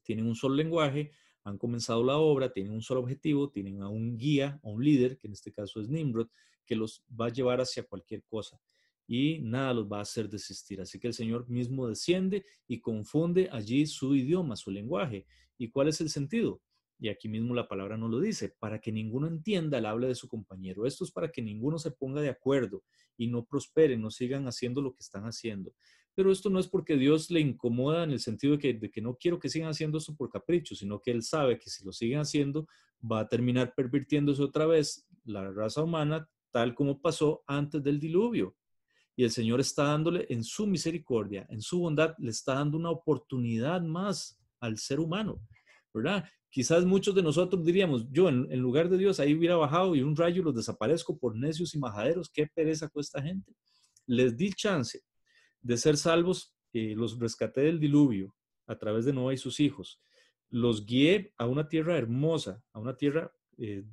Tienen un solo lenguaje, han comenzado la obra, tienen un solo objetivo, tienen a un guía, a un líder, que en este caso es Nimrod, que los va a llevar hacia cualquier cosa y nada los va a hacer desistir. Así que el Señor mismo desciende y confunde allí su idioma, su lenguaje. ¿Y cuál es el sentido? Y aquí mismo la palabra no lo dice, para que ninguno entienda el habla de su compañero. Esto es para que ninguno se ponga de acuerdo y no prosperen, no sigan haciendo lo que están haciendo. pero esto no es porque Dios le incomoda en el sentido de que, de que no quiero que sigan haciendo esto por capricho, sino que Él sabe que si lo siguen haciendo va a terminar pervirtiéndose otra vez la raza humana tal como pasó antes del diluvio. Y el Señor está dándole en su misericordia, en su bondad, le está dando una oportunidad más al ser humano, ¿verdad? Quizás muchos de nosotros diríamos, yo en, lugar de Dios ahí hubiera bajado y un rayo los desaparezco por necios y majaderos, qué pereza con esta gente. Les di chance de ser salvos, eh, los rescaté del diluvio a través de Noé y sus hijos, los guié a una tierra hermosa, a una tierra eh,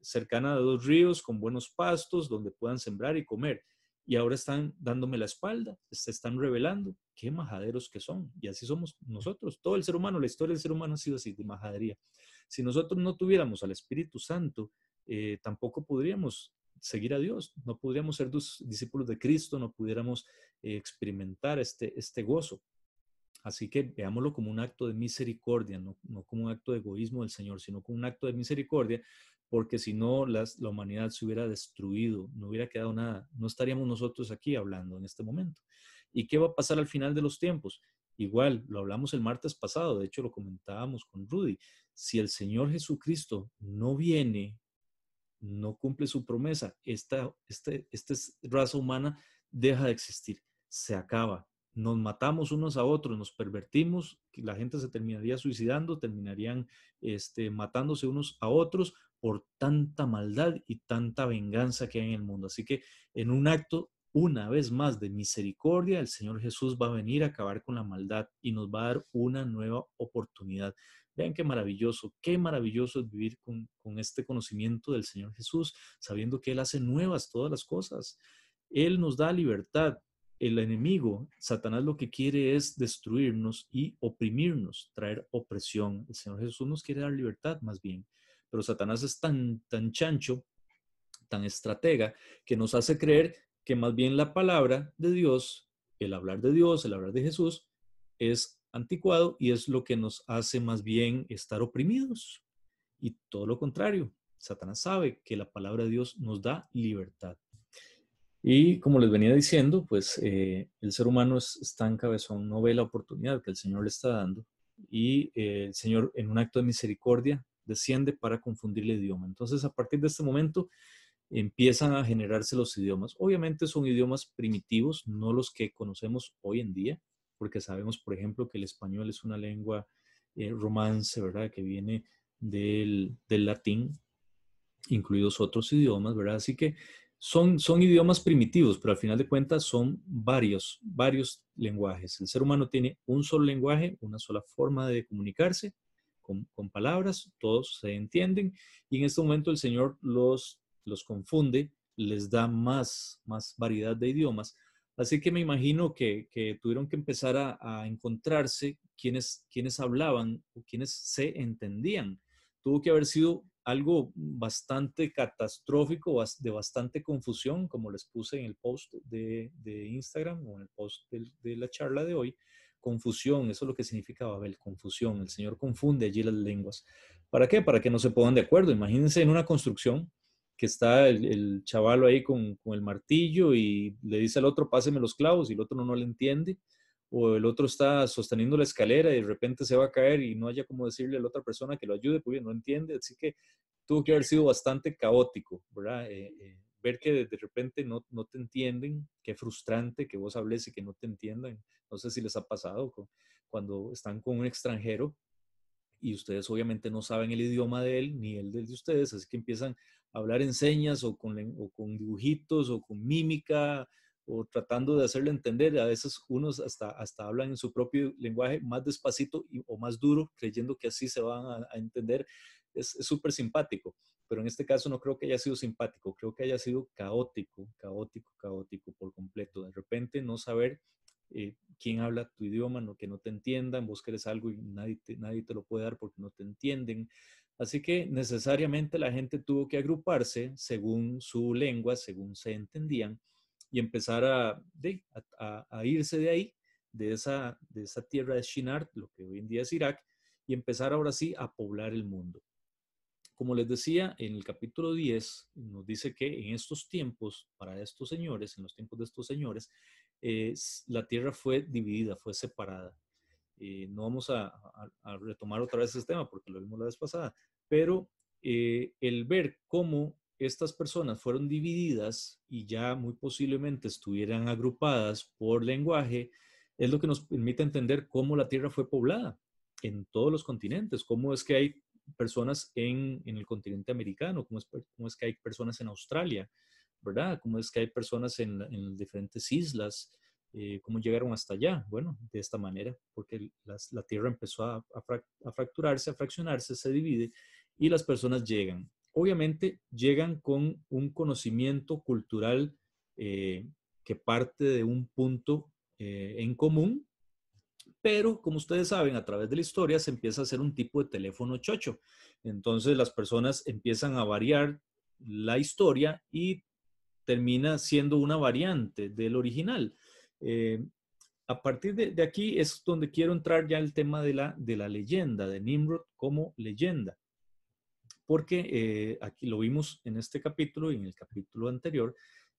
cercana a dos ríos con buenos pastos donde puedan sembrar y comer. Y ahora están dándome la espalda, se están revelando. Qué majaderos que son. Y así somos nosotros. Todo el ser humano, la historia del ser humano ha sido así, de majadería. Si nosotros no tuviéramos al Espíritu Santo, eh, tampoco podríamos seguir a Dios, no podríamos ser discípulos de Cristo, no pudiéramos eh, experimentar este, este gozo. Así que veámoslo como un acto de misericordia, no, como un acto de egoísmo del Señor, sino como un acto de misericordia, porque si no, la humanidad se hubiera destruido, no hubiera quedado nada, no estaríamos nosotros aquí hablando en este momento. ¿Y qué va a pasar al final de los tiempos? Igual, lo hablamos el martes pasado, de hecho lo comentábamos con Rudy, si el Señor Jesucristo no viene, no cumple su promesa, esta, este, esta raza humana deja de existir, se acaba, nos matamos unos a otros, nos pervertimos, la gente se terminaría suicidando, terminarían este, matándose unos a otros por tanta maldad y tanta venganza que hay en el mundo. Así que en un acto, una vez más, de misericordia, el Señor Jesús va a venir a acabar con la maldad y nos va a dar una nueva oportunidad. Vean qué maravilloso, qué maravilloso es vivir con, con este conocimiento del Señor Jesús, sabiendo que Él hace nuevas todas las cosas. Él nos da libertad, el enemigo, Satanás lo que quiere es destruirnos y oprimirnos, traer opresión. El Señor Jesús nos quiere dar libertad más bien, pero Satanás es tan, tan chancho, tan estratega, que nos hace creer que más bien la palabra de Dios, el hablar de Dios, el hablar de Jesús, es anticuado y es lo que nos hace más bien estar oprimidos. Y todo lo contrario, Satanás sabe que la palabra de Dios nos da libertad. Y como les venía diciendo, pues eh, el ser humano es, tan cabezón, no ve la oportunidad que el Señor le está dando y eh, el Señor en un acto de misericordia desciende para confundir el idioma. Entonces, a partir de este momento empiezan a generarse los idiomas. Obviamente son idiomas primitivos, no los que conocemos hoy en día, porque sabemos, por ejemplo, que el español es una lengua eh, romance, ¿verdad? Que viene del, del latín, incluidos otros idiomas, ¿verdad? Así que son, son idiomas primitivos, pero al final de cuentas son varios, varios lenguajes. El ser humano tiene un solo lenguaje, una sola forma de comunicarse con, palabras, todos se entienden y en este momento el Señor los, los confunde, les da más, más variedad de idiomas. Así que me imagino que, tuvieron que empezar a, a encontrarse quienes, quienes hablaban o quienes se entendían. Tuvo que haber sido algo bastante catastrófico, de bastante confusión, como les puse en el post de, Instagram o en el post de, la charla de hoy. Confusión, eso es lo que significa Babel, confusión. El Señor confunde allí las lenguas. ¿Para qué? Para que no se pongan de acuerdo. Imagínense en una construcción que está el, el chaval ahí con, con, el martillo y le dice al otro, páseme los clavos y el otro no, no le entiende o el otro está sosteniendo la escalera y de repente se va a caer y no haya como decirle a la otra persona que lo ayude, pues no entiende, así que tuvo que haber sido bastante caótico, ¿verdad? Eh, eh, ver que de, repente no, no, te entienden, qué frustrante que vos hables y que no te entiendan. No sé si les ha pasado cuando están con un extranjero y ustedes obviamente no saben el idioma de él ni el de ustedes, así que empiezan a hablar en señas o con, o con dibujitos o con mímica o tratando de hacerle entender. A veces unos hasta, hasta hablan en su propio lenguaje más despacito y, o más duro, creyendo que así se van a, entender. Es súper simpático, pero en este caso no creo que haya sido simpático, creo que haya sido caótico, caótico, caótico por completo. De repente no saber eh, quién habla tu idioma, no, que no te entiendan, vos querés algo y nadie te, nadie te lo puede dar porque no te entienden. Así que necesariamente la gente tuvo que agruparse según su lengua, según se entendían y empezar a, a, irse de ahí, de esa, tierra de Shinar, lo que hoy en día es Irak, y empezar ahora sí a poblar el mundo. Como les decía, en el capítulo 10 nos dice que en estos tiempos, para estos señores, en los tiempos de estos señores, la tierra fue dividida, fue separada. no vamos a, retomar otra vez ese tema porque lo vimos la vez pasada, pero el ver cómo estas personas fueron divididas y ya muy posiblemente estuvieran agrupadas por lenguaje, es lo que nos permite entender cómo la Tierra fue poblada en todos los continentes, cómo es que hay personas en, el continente americano, cómo es, que hay personas en Australia, ¿verdad? Cómo es que hay personas en, diferentes islas, eh, cómo llegaron hasta allá. Bueno, de esta manera, porque la Tierra empezó a fracturarse, a fraccionarse, se divide y las personas llegan obviamente llegan con un conocimiento cultural eh, que parte de un punto eh, en común, pero como ustedes saben, a través de la historia se empieza a hacer un tipo de teléfono chocho. Entonces las personas empiezan a variar la historia y termina siendo una variante del original. Eh, a partir de, aquí es donde quiero entrar ya el tema de la, de la leyenda, de Nimrod como leyenda porque eh, aquí lo vimos en este capítulo y en el capítulo anterior,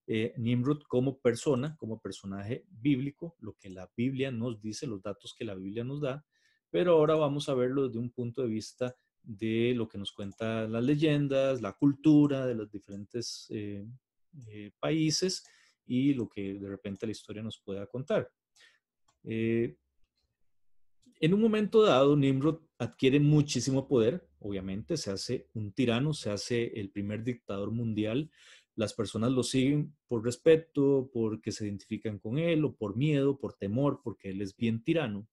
eh, Nimrod como persona, como personaje bíblico, lo que la Biblia nos dice, los datos que la Biblia nos da, pero ahora vamos a verlo desde un punto de vista de lo que nos cuentan las leyendas, la cultura de los diferentes eh, países y lo que de repente la historia nos pueda contar. En un momento dado, Nimrod adquiere muchísimo poder, obviamente, se hace un tirano, se hace el primer dictador mundial. Las personas lo siguen por respeto, porque se identifican con él, o por miedo, por temor, porque él es bien tirano.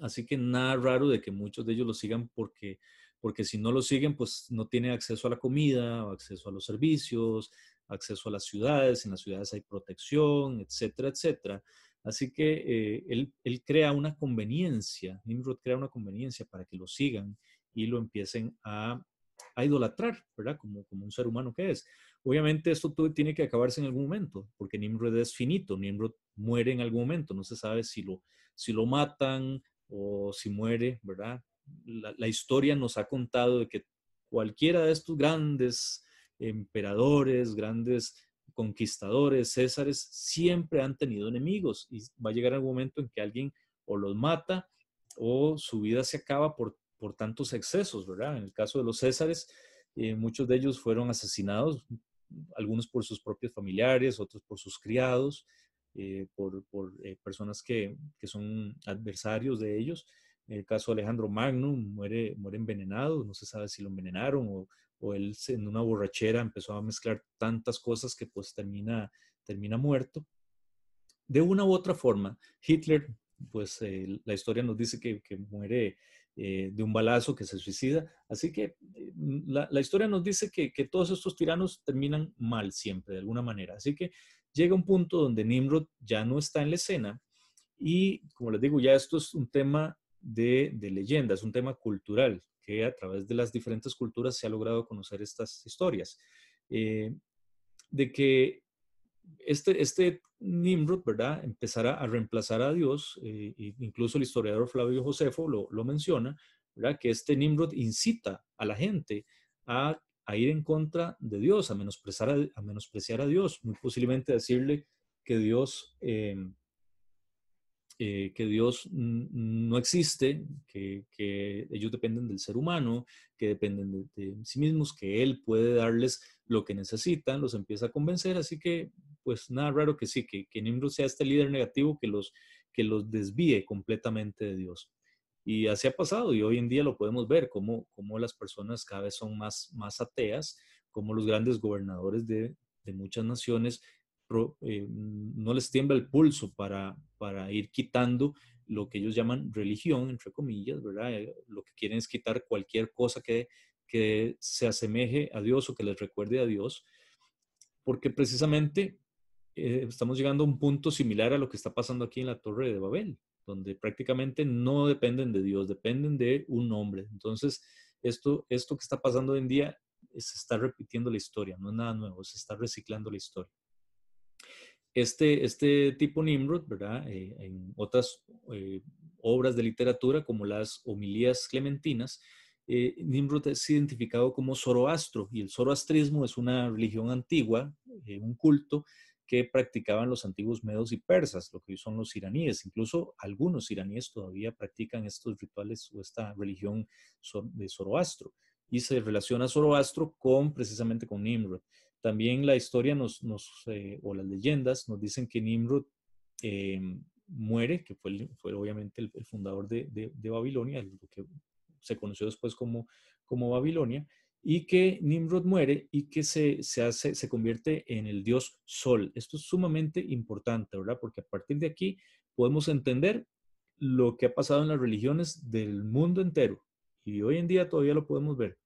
Así que nada raro de que muchos de ellos lo sigan porque, porque si no lo siguen, pues no tienen acceso a la comida, acceso a los servicios, acceso a las ciudades, en las ciudades hay protección, etcétera, etcétera. Así que eh, él, crea una conveniencia, Nimrod crea una conveniencia para que lo sigan y lo empiecen a, idolatrar, ¿verdad? Como, un ser humano que es. Obviamente esto tiene que acabarse en algún momento, porque Nimrod es finito, Nimrod muere en algún momento, no se sabe si lo, matan o si muere, ¿verdad? La, historia nos ha contado de que cualquiera de estos grandes emperadores, grandes conquistadores, césares, siempre han tenido enemigos y va a llegar algún momento en que alguien o los mata o su vida se acaba por, por tantos excesos, ¿verdad? En el caso de los césares, eh, muchos de ellos fueron asesinados, algunos por sus propios familiares, otros por sus criados, eh, por, por eh, personas que, que, son adversarios de ellos. En el caso de Alejandro Magno, muere, muere envenenado, no se sabe si lo envenenaron o, o él en una borrachera empezó a mezclar tantas cosas que pues termina, termina muerto. De una u otra forma, Hitler, pues eh, la historia nos dice que, muere eh, de un balazo, que se suicida. Así que eh, la, historia nos dice que, que, todos estos tiranos terminan mal siempre, de alguna manera. Así que llega un punto donde Nimrod ya no está en la escena y, como les digo, ya esto es un tema de, de leyenda, es un tema cultural que a través de las diferentes culturas se ha logrado conocer estas historias. Eh, de que este, este Nimrod, ¿verdad?, empezará a reemplazar a Dios, eh, incluso el historiador Flavio Josefo lo, lo, menciona, ¿verdad?, que este Nimrod incita a la gente a, a ir en contra de Dios, a menospreciar a, menospreciar a Dios, muy posiblemente decirle que Dios eh, eh, que Dios no existe, que, ellos dependen del ser humano, que dependen de, sí mismos, que Él puede darles lo que necesitan, los empieza a convencer, así que pues nada raro que sí, que, que Nimrod sea este líder negativo que los, que los desvíe completamente de Dios. Y así ha pasado y hoy en día lo podemos ver, como, como las personas cada vez son más, más ateas, como los grandes gobernadores de, de muchas naciones eh, no les tiembla el pulso para, para ir quitando lo que ellos llaman religión, entre comillas, ¿verdad? Eh, lo que quieren es quitar cualquier cosa que, que se asemeje a Dios o que les recuerde a Dios, porque precisamente eh, estamos llegando a un punto similar a lo que está pasando aquí en la Torre de Babel, donde prácticamente no dependen de Dios, dependen de un hombre. Entonces, esto, esto que está pasando hoy en día se está repitiendo la historia, no es nada nuevo, se está reciclando la historia este, este tipo Nimrod, ¿verdad? Eh, en otras eh, obras de literatura como las homilías clementinas, eh, Nimrod es identificado como Zoroastro y el zoroastrismo es una religión antigua, un culto que practicaban los antiguos medos y persas, lo que son los iraníes. Incluso algunos iraníes todavía practican estos rituales o esta religión de Zoroastro. Y se relaciona Zoroastro con precisamente con Nimrod. También la historia eh, o las leyendas nos dicen que Nimrod eh, muere, que fue, obviamente el, fundador de, Babilonia, lo que se conoció después como Babilonia, y que Nimrod muere y que se, se, hace, se convierte en el dios Sol. Esto es sumamente importante, ¿verdad? Porque a partir de aquí podemos entender lo que ha pasado en las religiones del mundo entero. Y hoy en día todavía lo podemos ver.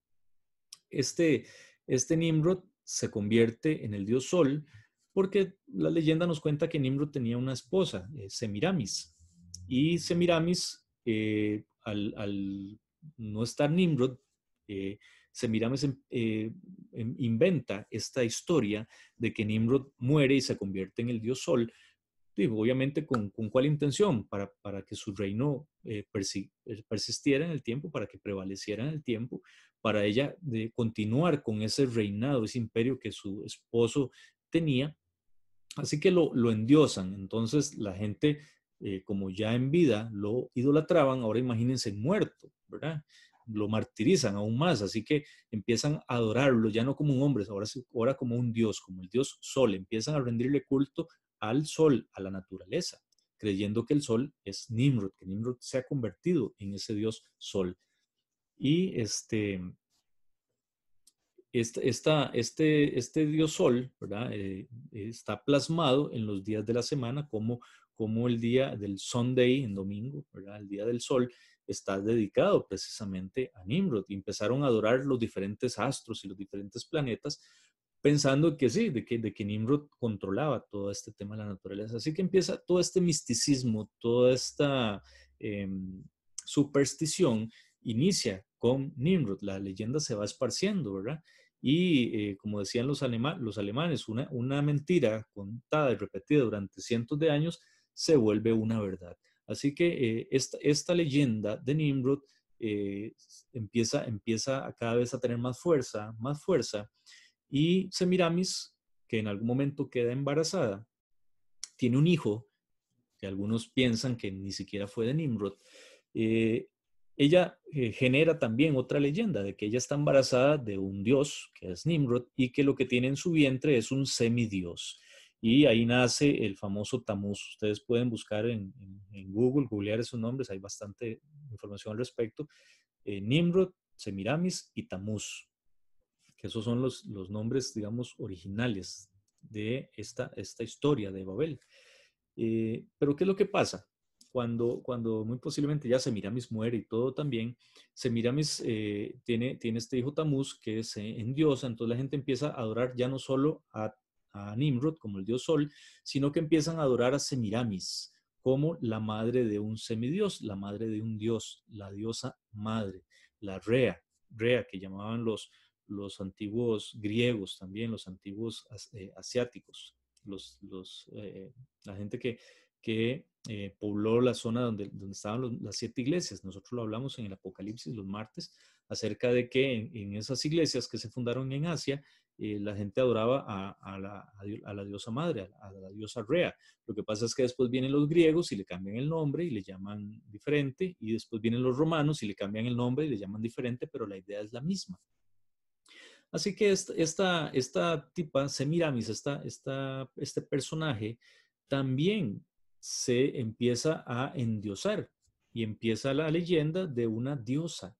Este, este Nimrod se convierte en el dios Sol porque la leyenda nos cuenta que Nimrod tenía una esposa, eh, Semiramis. Y Semiramis, eh, al, no estar Nimrod, eh, Semiramis em, eh, inventa esta historia de que Nimrod muere y se convierte en el dios Sol, obviamente con, cuál intención, para, para que su reino eh, eh, persistiera en el tiempo, para que prevaleciera en el tiempo, para ella de continuar con ese reinado, ese imperio que su esposo tenía. Así que lo, lo endiosan. Entonces la gente, como ya en vida lo idolatraban, ahora imagínense muerto, ¿verdad? Lo martirizan aún más, así que empiezan a adorarlo ya no como un hombre, ahora, ahora como un dios, como el dios sol, empiezan a rendirle culto al sol, a la naturaleza, creyendo que el sol es Nimrod, que Nimrod se ha convertido en ese dios sol. Y este, esta, este, este dios sol. Eh, está plasmado en los días de la semana como, como el día del Sunday en domingo, ¿verdad? El día del sol, está dedicado precisamente a Nimrod. Y empezaron a adorar los diferentes astros y los diferentes planetas, pensando que sí, de que, de que Nimrod controlaba todo este tema de la naturaleza. Así que empieza todo este misticismo, toda esta em, superstición, inicia con Nimrod. La leyenda se va esparciendo, ¿verdad? Y eh, como decían los, los alemanes, una, una mentira contada y repetida durante cientos de años se vuelve una verdad. Así que eh, esta, leyenda de Nimrod eh, empieza, empieza a cada vez a tener más fuerza, más fuerza. Y Semiramis, que en algún momento queda embarazada, tiene un hijo, que algunos piensan que ni siquiera fue de Nimrod. Eh, ella genera también otra leyenda de que ella está embarazada de un dios, que es Nimrod, y que lo que tiene en su vientre es un semidios. Y ahí nace el famoso Tamuz. Ustedes pueden buscar en, Google, googlear esos nombres, hay bastante información al respecto. Eh, Nimrod, Semiramis y Tamuz, que esos son los, los nombres, digamos, originales de esta, esta historia de Babel. Eh, pero ¿qué es lo que pasa? Cuando, cuando muy posiblemente ya Semiramis muere y todo también, Semiramis eh, tiene, tiene este hijo Tamuz que es en diosa, entonces la gente empieza a adorar ya no solo a a Nimrod como el dios Sol, sino que empiezan a adorar a Semiramis como la madre de un semidios, la madre de un dios, la diosa madre, la Rea, Rea que llamaban los, los antiguos griegos también, los antiguos eh, asiáticos, los, los, eh, la gente que, que eh, pobló la zona donde, donde estaban las siete iglesias. Nosotros lo hablamos en el Apocalipsis los martes acerca de que en esas iglesias que se fundaron en Asia, eh, la gente adoraba a, la, diosa madre, a, la diosa Rea. Lo que pasa es que después vienen los griegos y le cambian el nombre y le llaman diferente, y después vienen los romanos y le cambian el nombre y le llaman diferente, pero la idea es la misma. Así que esta, tipa, Semiramis, este personaje, también se empieza a endiosar y empieza la leyenda de una diosa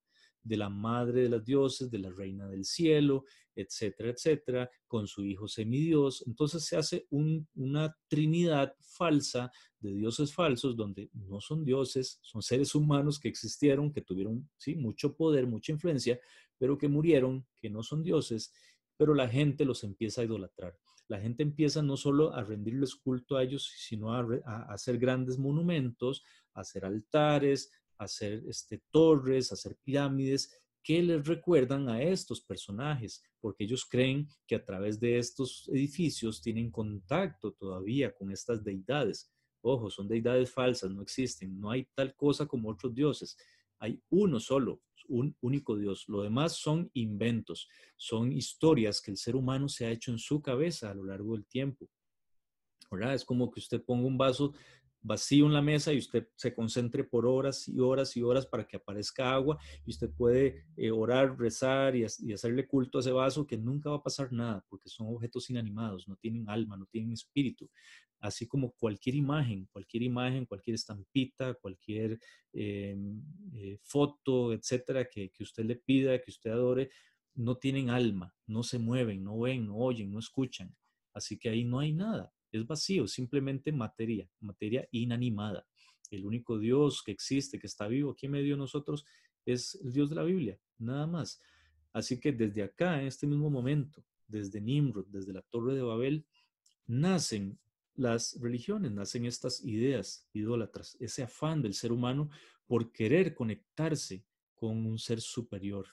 de la madre de las dioses, de la reina del cielo, etcétera, etcétera, con su hijo semidios. Entonces se hace una trinidad falsa de dioses falsos donde no son dioses, son seres humanos que existieron, que tuvieron ¿sí? mucho poder, mucha influencia, pero que murieron, que no son dioses, pero la gente los empieza a idolatrar. La gente empieza no solo a rendirles culto a ellos, sino a, a hacer grandes monumentos, a hacer altares, hacer este, torres, hacer pirámides que les recuerdan a estos personajes, porque ellos creen que a través de estos edificios tienen contacto todavía con estas deidades. Ojo, son deidades falsas, no existen, no hay tal cosa como otros dioses. Hay uno solo, un único Dios. Lo demás son inventos, son historias que el ser humano se ha hecho en su cabeza a lo largo del tiempo. ¿verdad? Es como que usted ponga un vaso vacío en la mesa y usted se concentre por horas y horas y horas para que aparezca agua y usted puede eh, orar, rezar y, hacerle culto a ese vaso que nunca va a pasar nada porque son objetos inanimados, no tienen alma, no tienen espíritu. Así como cualquier imagen, cualquier imagen, cualquier estampita, cualquier eh, eh, foto, etcétera, que, que usted le pida, que usted adore, no tienen alma, no se mueven, no ven, no oyen, no escuchan. Así que ahí no hay nada es vacío, simplemente materia, materia inanimada. El único Dios que existe, que está vivo aquí en medio de nosotros, es el Dios de la Biblia, nada más. Así que desde acá, en este mismo momento, desde Nimrod, desde la Torre de Babel, nacen las religiones, nacen estas ideas idólatras, ese afán del ser humano por querer conectarse con un ser superior.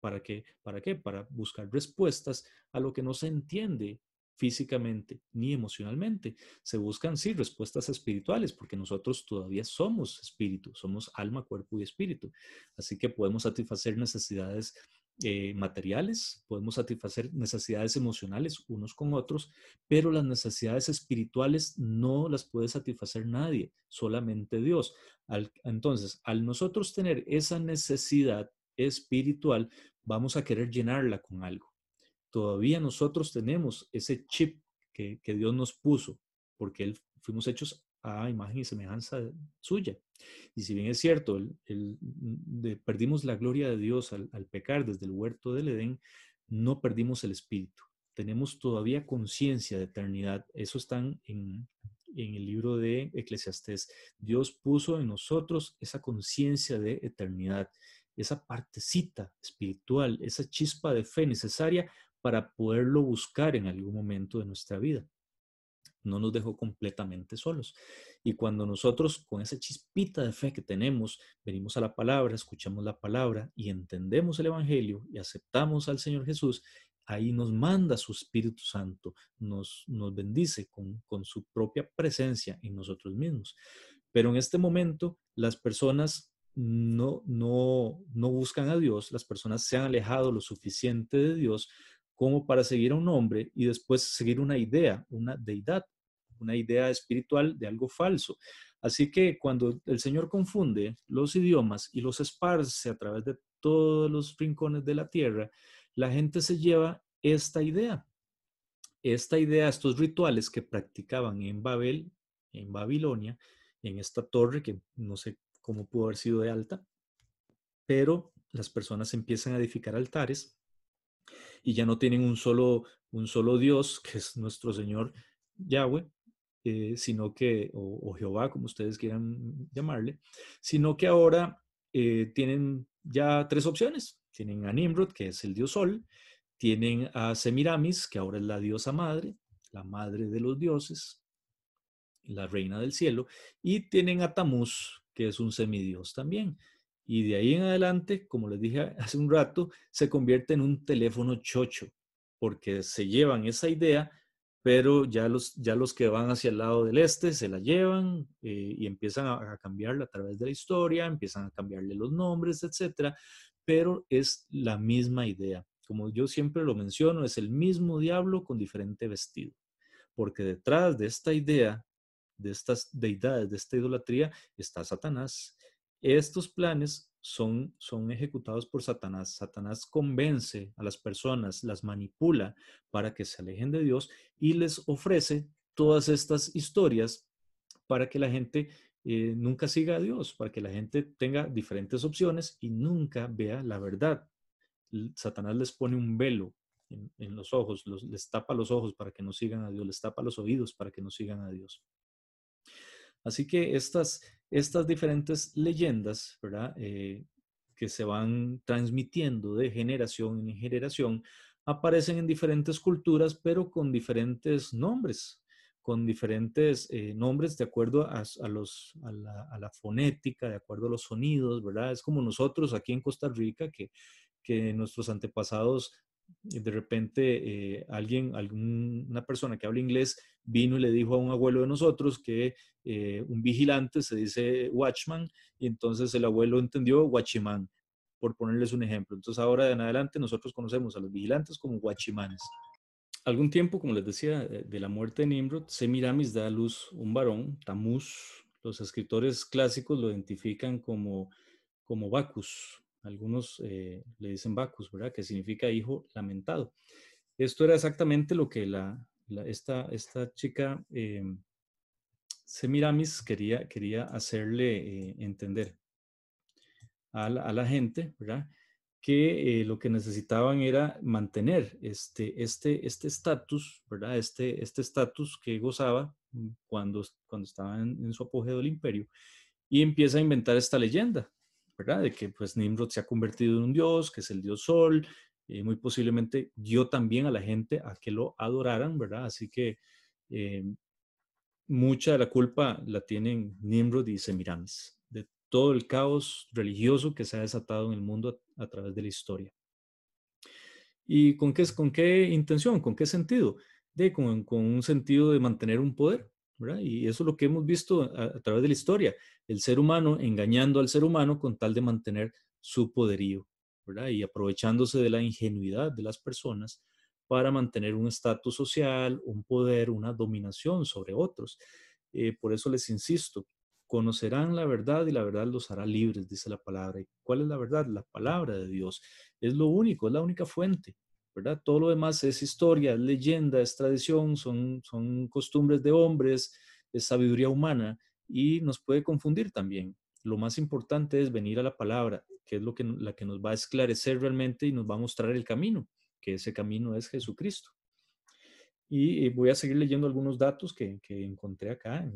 ¿Para qué? ¿Para qué? Para buscar respuestas a lo que no se entiende físicamente ni emocionalmente. Se buscan, sí, respuestas espirituales, porque nosotros todavía somos espíritu, somos alma, cuerpo y espíritu. Así que podemos satisfacer necesidades eh, materiales, podemos satisfacer necesidades emocionales unos con otros, pero las necesidades espirituales no las puede satisfacer nadie, solamente Dios. entonces, al nosotros tener esa necesidad espiritual, vamos a querer llenarla con algo todavía nosotros tenemos ese chip que, Dios nos puso, porque él, fuimos hechos a imagen y semejanza suya. Y si bien es cierto, el, perdimos la gloria de Dios al, pecar desde el huerto del Edén, no perdimos el espíritu. Tenemos todavía conciencia de eternidad. Eso está en, en el libro de Eclesiastés. Dios puso en nosotros esa conciencia de eternidad, esa partecita espiritual, esa chispa de fe necesaria para poderlo buscar en algún momento de nuestra vida. No nos dejó completamente solos. Y cuando nosotros con esa chispita de fe que tenemos, venimos a la palabra, escuchamos la palabra y entendemos el Evangelio y aceptamos al Señor Jesús, ahí nos manda su Espíritu Santo, nos, nos bendice con, con su propia presencia en nosotros mismos. Pero en este momento las personas no, no, no buscan a Dios, las personas se han alejado lo suficiente de Dios como para seguir a un hombre y después seguir una idea, una deidad, una idea espiritual de algo falso. Así que cuando el Señor confunde los idiomas y los esparce a través de todos los rincones de la tierra, la gente se lleva esta idea, esta idea, estos rituales que practicaban en Babel, en Babilonia, en esta torre que no sé cómo pudo haber sido de alta, pero las personas empiezan a edificar altares y ya no tienen un solo, un solo Dios, que es nuestro Señor Yahweh, eh, sino que, o, Jehová, como ustedes quieran llamarle, sino que ahora eh, tienen ya tres opciones. Tienen a Nimrod, que es el dios Sol, tienen a Semiramis, que ahora es la diosa madre, la madre de los dioses, la reina del cielo, y tienen a Tamuz, que es un semidios también. Y de ahí en adelante, como les dije hace un rato, se convierte en un teléfono chocho, porque se llevan esa idea, pero ya los, ya los que van hacia el lado del este se la llevan eh, y empiezan a, a, cambiarla a través de la historia, empiezan a cambiarle los nombres, etcétera, pero es la misma idea. Como yo siempre lo menciono, es el mismo diablo con diferente vestido, porque detrás de esta idea, de estas deidades, de esta idolatría, está Satanás estos planes son, son ejecutados por Satanás. Satanás convence a las personas, las manipula para que se alejen de Dios y les ofrece todas estas historias para que la gente eh, nunca siga a Dios, para que la gente tenga diferentes opciones y nunca vea la verdad. Satanás les pone un velo en, los ojos, les tapa los ojos para que no sigan a Dios, les tapa los oídos para que no sigan a Dios. Así que estas, estas diferentes leyendas, ¿verdad? Eh, que se van transmitiendo de generación en generación, aparecen en diferentes culturas, pero con diferentes nombres, con diferentes eh, nombres de acuerdo a, los, a la, fonética, de acuerdo a los sonidos, ¿verdad? Es como nosotros aquí en Costa Rica, que, que nuestros antepasados de repente eh, alguien, alguna persona que habla inglés vino y le dijo a un abuelo de nosotros que eh, un vigilante se dice watchman y entonces el abuelo entendió watchman, por ponerles un ejemplo. Entonces ahora en adelante nosotros conocemos a los vigilantes como watchimanes. algún tiempo, como les decía, de la muerte de Nimrod, Semiramis da a luz un varón, Tamuz. Los escritores clásicos lo identifican como, como Bacchus. Algunos eh, le dicen Bacchus, ¿verdad? Que significa hijo lamentado. Esto era exactamente lo que la, esta, esta chica eh, Semiramis quería, quería hacerle eh, entender a la, a la, gente, ¿verdad? que eh, lo que necesitaban era mantener este este este estatus, ¿verdad? Este este estatus que gozaba cuando cuando estaba en, su apogeo del imperio y empieza a inventar esta leyenda, De que pues Nimrod se ha convertido en un dios, que es el dios Sol, y muy posiblemente dio también a la gente a que lo adoraran, ¿verdad? Así que eh, mucha de la culpa la tienen Nimrod y Semiramis todo el caos religioso que se ha desatado en el mundo a, través de la historia. ¿Y con qué, con qué intención? ¿Con qué sentido? De, con, con un sentido de mantener un poder, Y eso es lo que hemos visto a, través de la historia, el ser humano engañando al ser humano con tal de mantener su poderío. Y aprovechándose de la ingenuidad de las personas para mantener un estatus social, un poder, una dominación sobre otros. Eh, por eso les insisto, conocerán la verdad y la verdad los hará libres, dice la palabra. ¿Y cuál es la verdad? La palabra de Dios. Es lo único, es la única fuente, ¿verdad? Todo lo demás es historia, es leyenda, es tradición, son, son costumbres de hombres, es sabiduría humana y nos puede confundir también. Lo más importante es venir a la palabra, que es lo que, la que nos va a esclarecer realmente y nos va a mostrar el camino, que ese camino es Jesucristo. Y voy a seguir leyendo algunos datos que, que encontré acá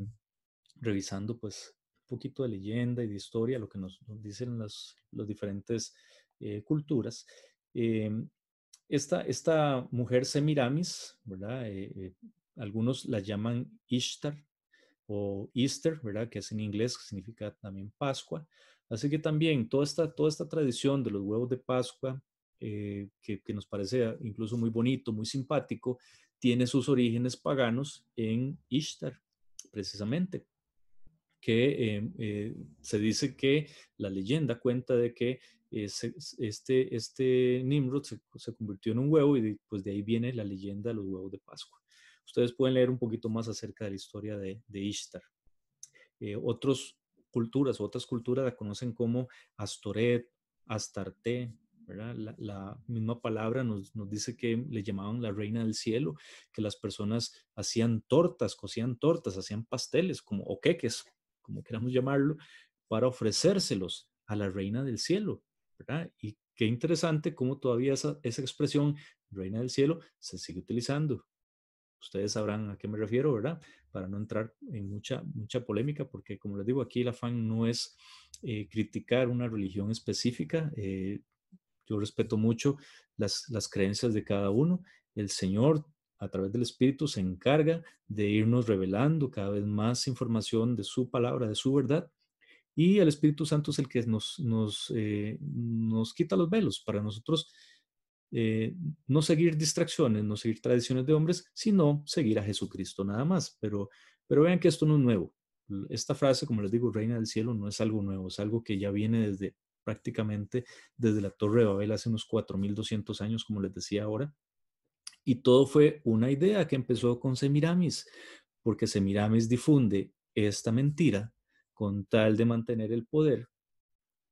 revisando pues un poquito de leyenda y de historia, lo que nos, dicen las, diferentes eh, culturas. Em, esta, esta, mujer Semiramis, ¿verdad? Eh, eh, algunos la llaman Ishtar o Easter, ¿verdad? Que es en inglés, que significa también Pascua. Así que también toda esta, toda esta tradición de los huevos de Pascua, que, que, nos parece incluso muy bonito, muy simpático, tiene sus orígenes paganos en Ishtar, precisamente que eh, se dice que la leyenda cuenta de que este, este Nimrod se, convirtió en un huevo y pues de ahí viene la leyenda de los huevos de Pascua. Ustedes pueden leer un poquito más acerca de la historia de, de Ishtar. Eh, otras culturas, otras culturas la conocen como Astoret, Astarte, la, la, misma palabra nos, nos, dice que le llamaban la reina del cielo, que las personas hacían tortas, cocían tortas, hacían pasteles como o queques, como queramos llamarlo, para ofrecérselos a la reina del cielo, Y qué interesante cómo todavía esa, esa expresión, reina del cielo, se sigue utilizando. Ustedes sabrán a qué me refiero, ¿verdad? Para no entrar en mucha, mucha polémica, porque como les digo, aquí el afán no es eh, criticar una religión específica. Eh, yo respeto mucho las, las creencias de cada uno. El Señor a través del Espíritu se encarga de irnos revelando cada vez más información de su palabra, de su verdad. Y el Espíritu Santo es el que nos, nos, eh, nos quita los velos para nosotros eh, no seguir distracciones, no seguir tradiciones de hombres, sino seguir a Jesucristo nada más. Pero, pero vean que esto no es nuevo. Esta frase, como les digo, Reina del Cielo, no es algo nuevo, es algo que ya viene desde prácticamente desde la Torre de Babel hace unos 4.200 años, como les decía ahora. Y todo fue una idea que empezó con Semiramis, porque Semiramis difunde esta mentira con tal de mantener el poder,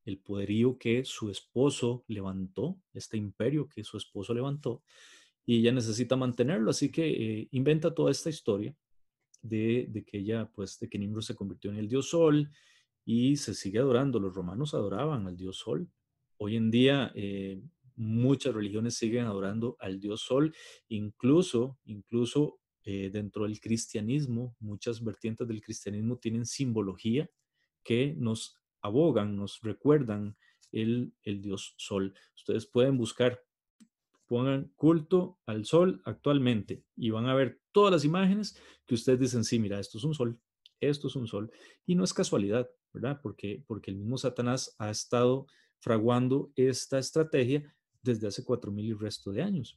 el poderío que su esposo levantó, este imperio que su esposo levantó, y ella necesita mantenerlo, así que eh, inventa toda esta historia de, que ella, pues, de que Nimrod se convirtió en el dios Sol y se sigue adorando. Los romanos adoraban al dios Sol. Hoy en día eh, muchas religiones siguen adorando al dios Sol, incluso, incluso eh, dentro del cristianismo, muchas vertientes del cristianismo tienen simbología que nos abogan, nos recuerdan el, el dios Sol. Ustedes pueden buscar, pongan culto al Sol actualmente y van a ver todas las imágenes que ustedes dicen, sí, mira, esto es un Sol, esto es un Sol. Y no es casualidad, ¿verdad? Porque, porque el mismo Satanás ha estado fraguando esta estrategia desde hace 4.000 y resto de años.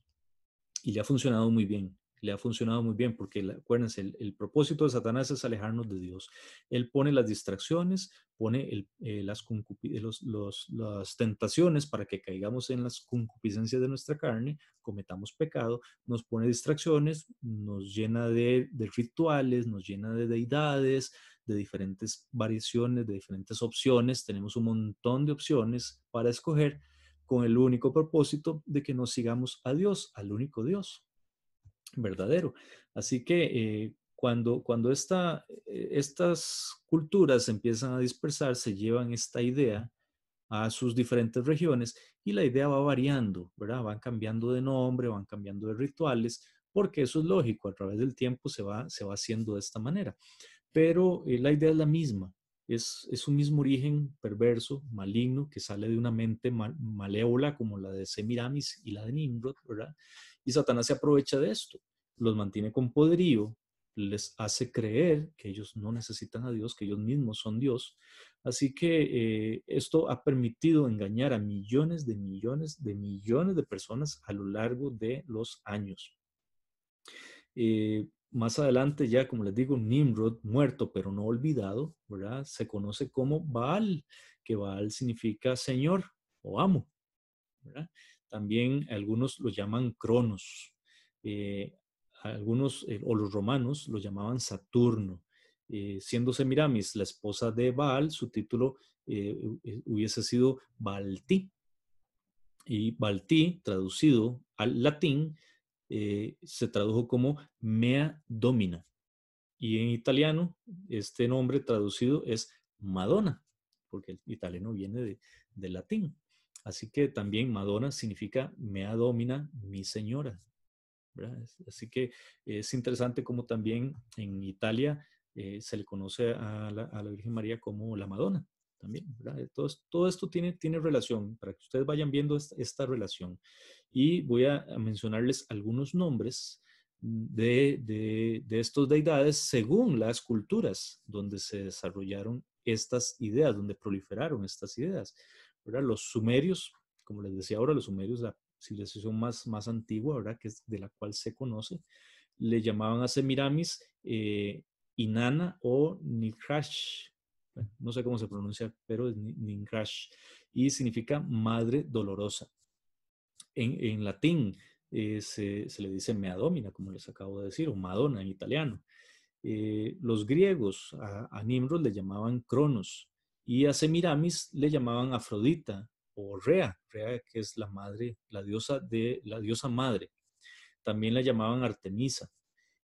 Y le ha funcionado muy bien. Le ha funcionado muy bien porque, acuérdense, el, propósito de Satanás es alejarnos de Dios. Él pone las distracciones, pone eh, las, las tentaciones para que caigamos en las concupiscencias de nuestra carne, cometamos pecado, nos pone distracciones, nos llena de, de rituales, nos llena de deidades, de diferentes variaciones, de diferentes opciones. Tenemos un montón de opciones para escoger con el único propósito de que nos sigamos a Dios, al único Dios verdadero. Así que eh, cuando, cuando eh, estas culturas empiezan a dispersar, se llevan esta idea a sus diferentes regiones y la idea va variando, ¿verdad? Van cambiando de nombre, van cambiando de rituales, porque eso es lógico, a través del tiempo se va, se va haciendo de esta manera. Pero eh, la idea es la misma, es, es, un mismo origen perverso, maligno, que sale de una mente malévola como la de Semiramis y la de Nimrod, ¿verdad? Y Satanás se aprovecha de esto, los mantiene con poderío, les hace creer que ellos no necesitan a Dios, que ellos mismos son Dios. Así que eh, esto ha permitido engañar a millones de millones de millones de personas a lo largo de los años. Eh, más adelante ya, como les digo, Nimrod, muerto pero no olvidado, ¿verdad? Se conoce como Baal, que Baal significa Señor o amo, ¿verdad? También algunos lo llaman Cronos. Eh, algunos, eh, o los romanos, lo llamaban Saturno. Eh, siendo Semiramis la esposa de Baal, su título hubiese sido Balti. Y Balti, traducido al latín, se tradujo como Mea Domina. Y en italiano, este nombre traducido es Madonna, porque el italiano viene de, del latín. Así que también Madonna significa mea domina, mi señora. Así que es interesante como también en Italia eh, se le conoce a la, Virgen María como la Madonna. También, Todo, esto tiene, tiene relación, para que ustedes vayan viendo esta, relación. Y voy a, mencionarles algunos nombres de, de estos deidades según las culturas donde se desarrollaron estas ideas, donde proliferaron estas ideas. Los sumerios, como les decía ahora, los sumerios, la civilización más, más antigua, ¿verdad? Que es de la cual se conoce, le llamaban a Semiramis eh, Inanna o Nikrash. no sé cómo se pronuncia, pero es Nikrash. Y significa madre dolorosa. En, latín eh, se, le dice Meadomina, como les acabo de decir, o Madonna en italiano. Eh, los griegos a, Nimrod le llamaban Cronos y a Semiramis le llamaban Afrodita o Rea, Rea que es la madre, la diosa de la diosa madre. También la llamaban Artemisa.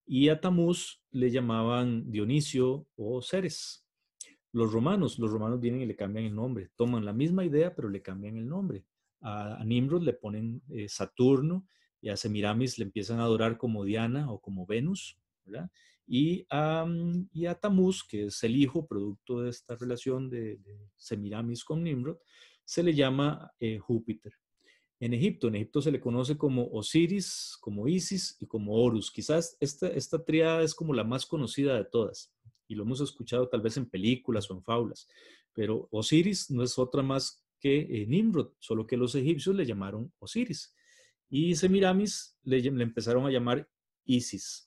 Y a Tamuz le llamaban Dionisio o Ceres. Los romanos, los romanos vienen y le cambian el nombre. Toman la misma idea, pero le cambian el nombre. A, Nimrod le ponen eh, Saturno y a Semiramis le empiezan a adorar como Diana o como Venus, ¿verdad? Y a, y a Tamuz, que es el hijo producto de esta relación de, Semiramis con Nimrod, se le llama eh, Júpiter. En Egipto, en Egipto se le conoce como Osiris, como Isis y como Horus. Quizás esta, esta triada es como la más conocida de todas y lo hemos escuchado tal vez en películas o en fábulas, pero Osiris no es otra más que eh, Nimrod, solo que los egipcios le llamaron Osiris y Semiramis le, le empezaron a llamar Isis.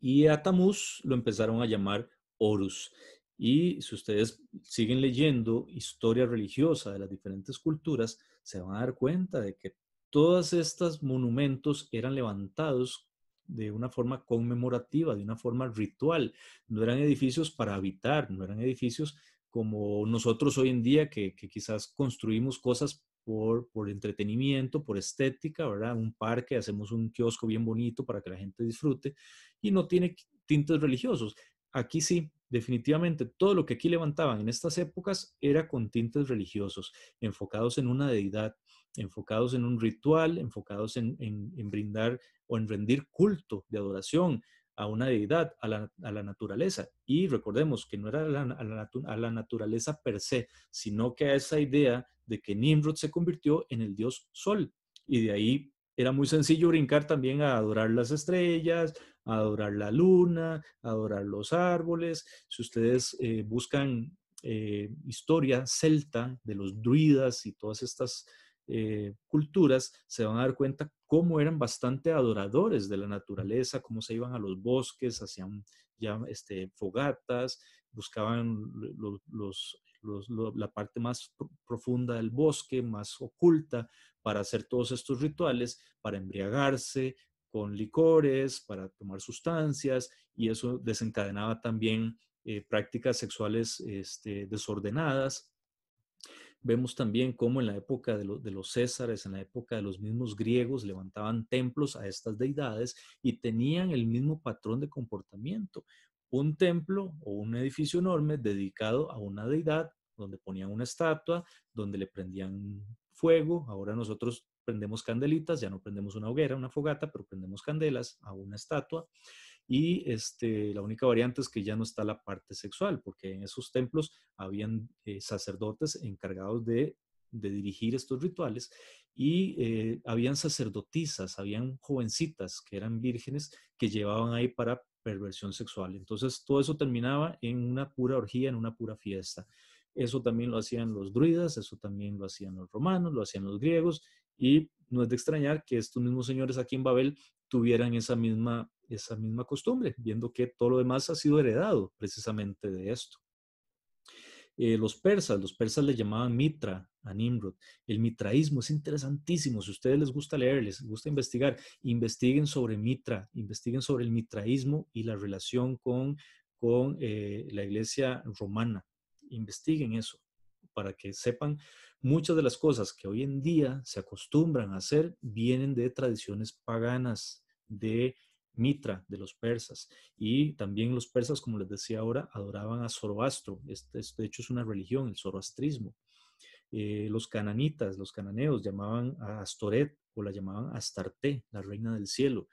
Y a Tamuz lo empezaron a llamar Horus. Y si ustedes siguen leyendo historia religiosa de las diferentes culturas, se van a dar cuenta de que todos estos monumentos eran levantados de una forma conmemorativa, de una forma ritual. No eran edificios para habitar, no eran edificios como nosotros hoy en día que, que quizás construimos cosas por, entretenimiento, por estética, ¿verdad? Un parque, hacemos un kiosco bien bonito para que la gente disfrute y no tiene tintes religiosos. Aquí sí, definitivamente todo lo que aquí levantaban en estas épocas era con tintes religiosos, enfocados en una deidad, enfocados en un ritual, enfocados en, en, brindar o en rendir culto de adoración a una deidad, a la, a la naturaleza. Y recordemos que no era a la, naturaleza per se, sino que a esa idea de que Nimrod se convirtió en el dios Sol. Y de ahí era muy sencillo brincar también a adorar las estrellas, a adorar la luna, a adorar los árboles. Si ustedes eh, buscan eh, historia celta de los druidas y todas estas eh, culturas se van a dar cuenta cómo eran bastante adoradores de la naturaleza, cómo se iban a los bosques, hacían ya este, fogatas, buscaban los, la parte más profunda del bosque, más oculta, para hacer todos estos rituales, para embriagarse con licores, para tomar sustancias, y eso desencadenaba también eh, prácticas sexuales este, desordenadas. Vemos también cómo en la época de, de, los Césares, en la época de los mismos griegos, levantaban templos a estas deidades y tenían el mismo patrón de comportamiento. Un templo o un edificio enorme dedicado a una deidad, donde ponían una estatua, donde le prendían fuego. Ahora nosotros prendemos candelitas, ya no prendemos una hoguera, una fogata, pero prendemos candelas a una estatua. Y este, la única variante es que ya no está la parte sexual, porque en esos templos habían eh, sacerdotes encargados de, dirigir estos rituales y eh, habían sacerdotisas, habían jovencitas que eran vírgenes que llevaban ahí para perversión sexual. Entonces todo eso terminaba en una pura orgía, en una pura fiesta. Eso también lo hacían los druidas, eso también lo hacían los romanos, lo hacían los griegos y no es de extrañar que estos mismos señores aquí en Babel tuvieran esa misma, esa misma costumbre, viendo que todo lo demás ha sido heredado precisamente de esto. Eh, los persas, los persas le llamaban Mitra a Nimrod. El mitraísmo es interesantísimo. Si a ustedes les gusta leer, les gusta investigar, investiguen sobre Mitra, investiguen sobre el mitraísmo y la relación con, con eh, la iglesia romana. Investiguen eso para que sepan muchas de las cosas que hoy en día se acostumbran a hacer vienen de tradiciones paganas de Mitra, de los persas. Y también los persas, como les decía ahora, adoraban a Zoroastro. Este, de hecho, es una religión, el zoroastrismo. Eh, los cananitas, los cananeos, llamaban a Astoret o la llamaban Astarte, la reina del cielo.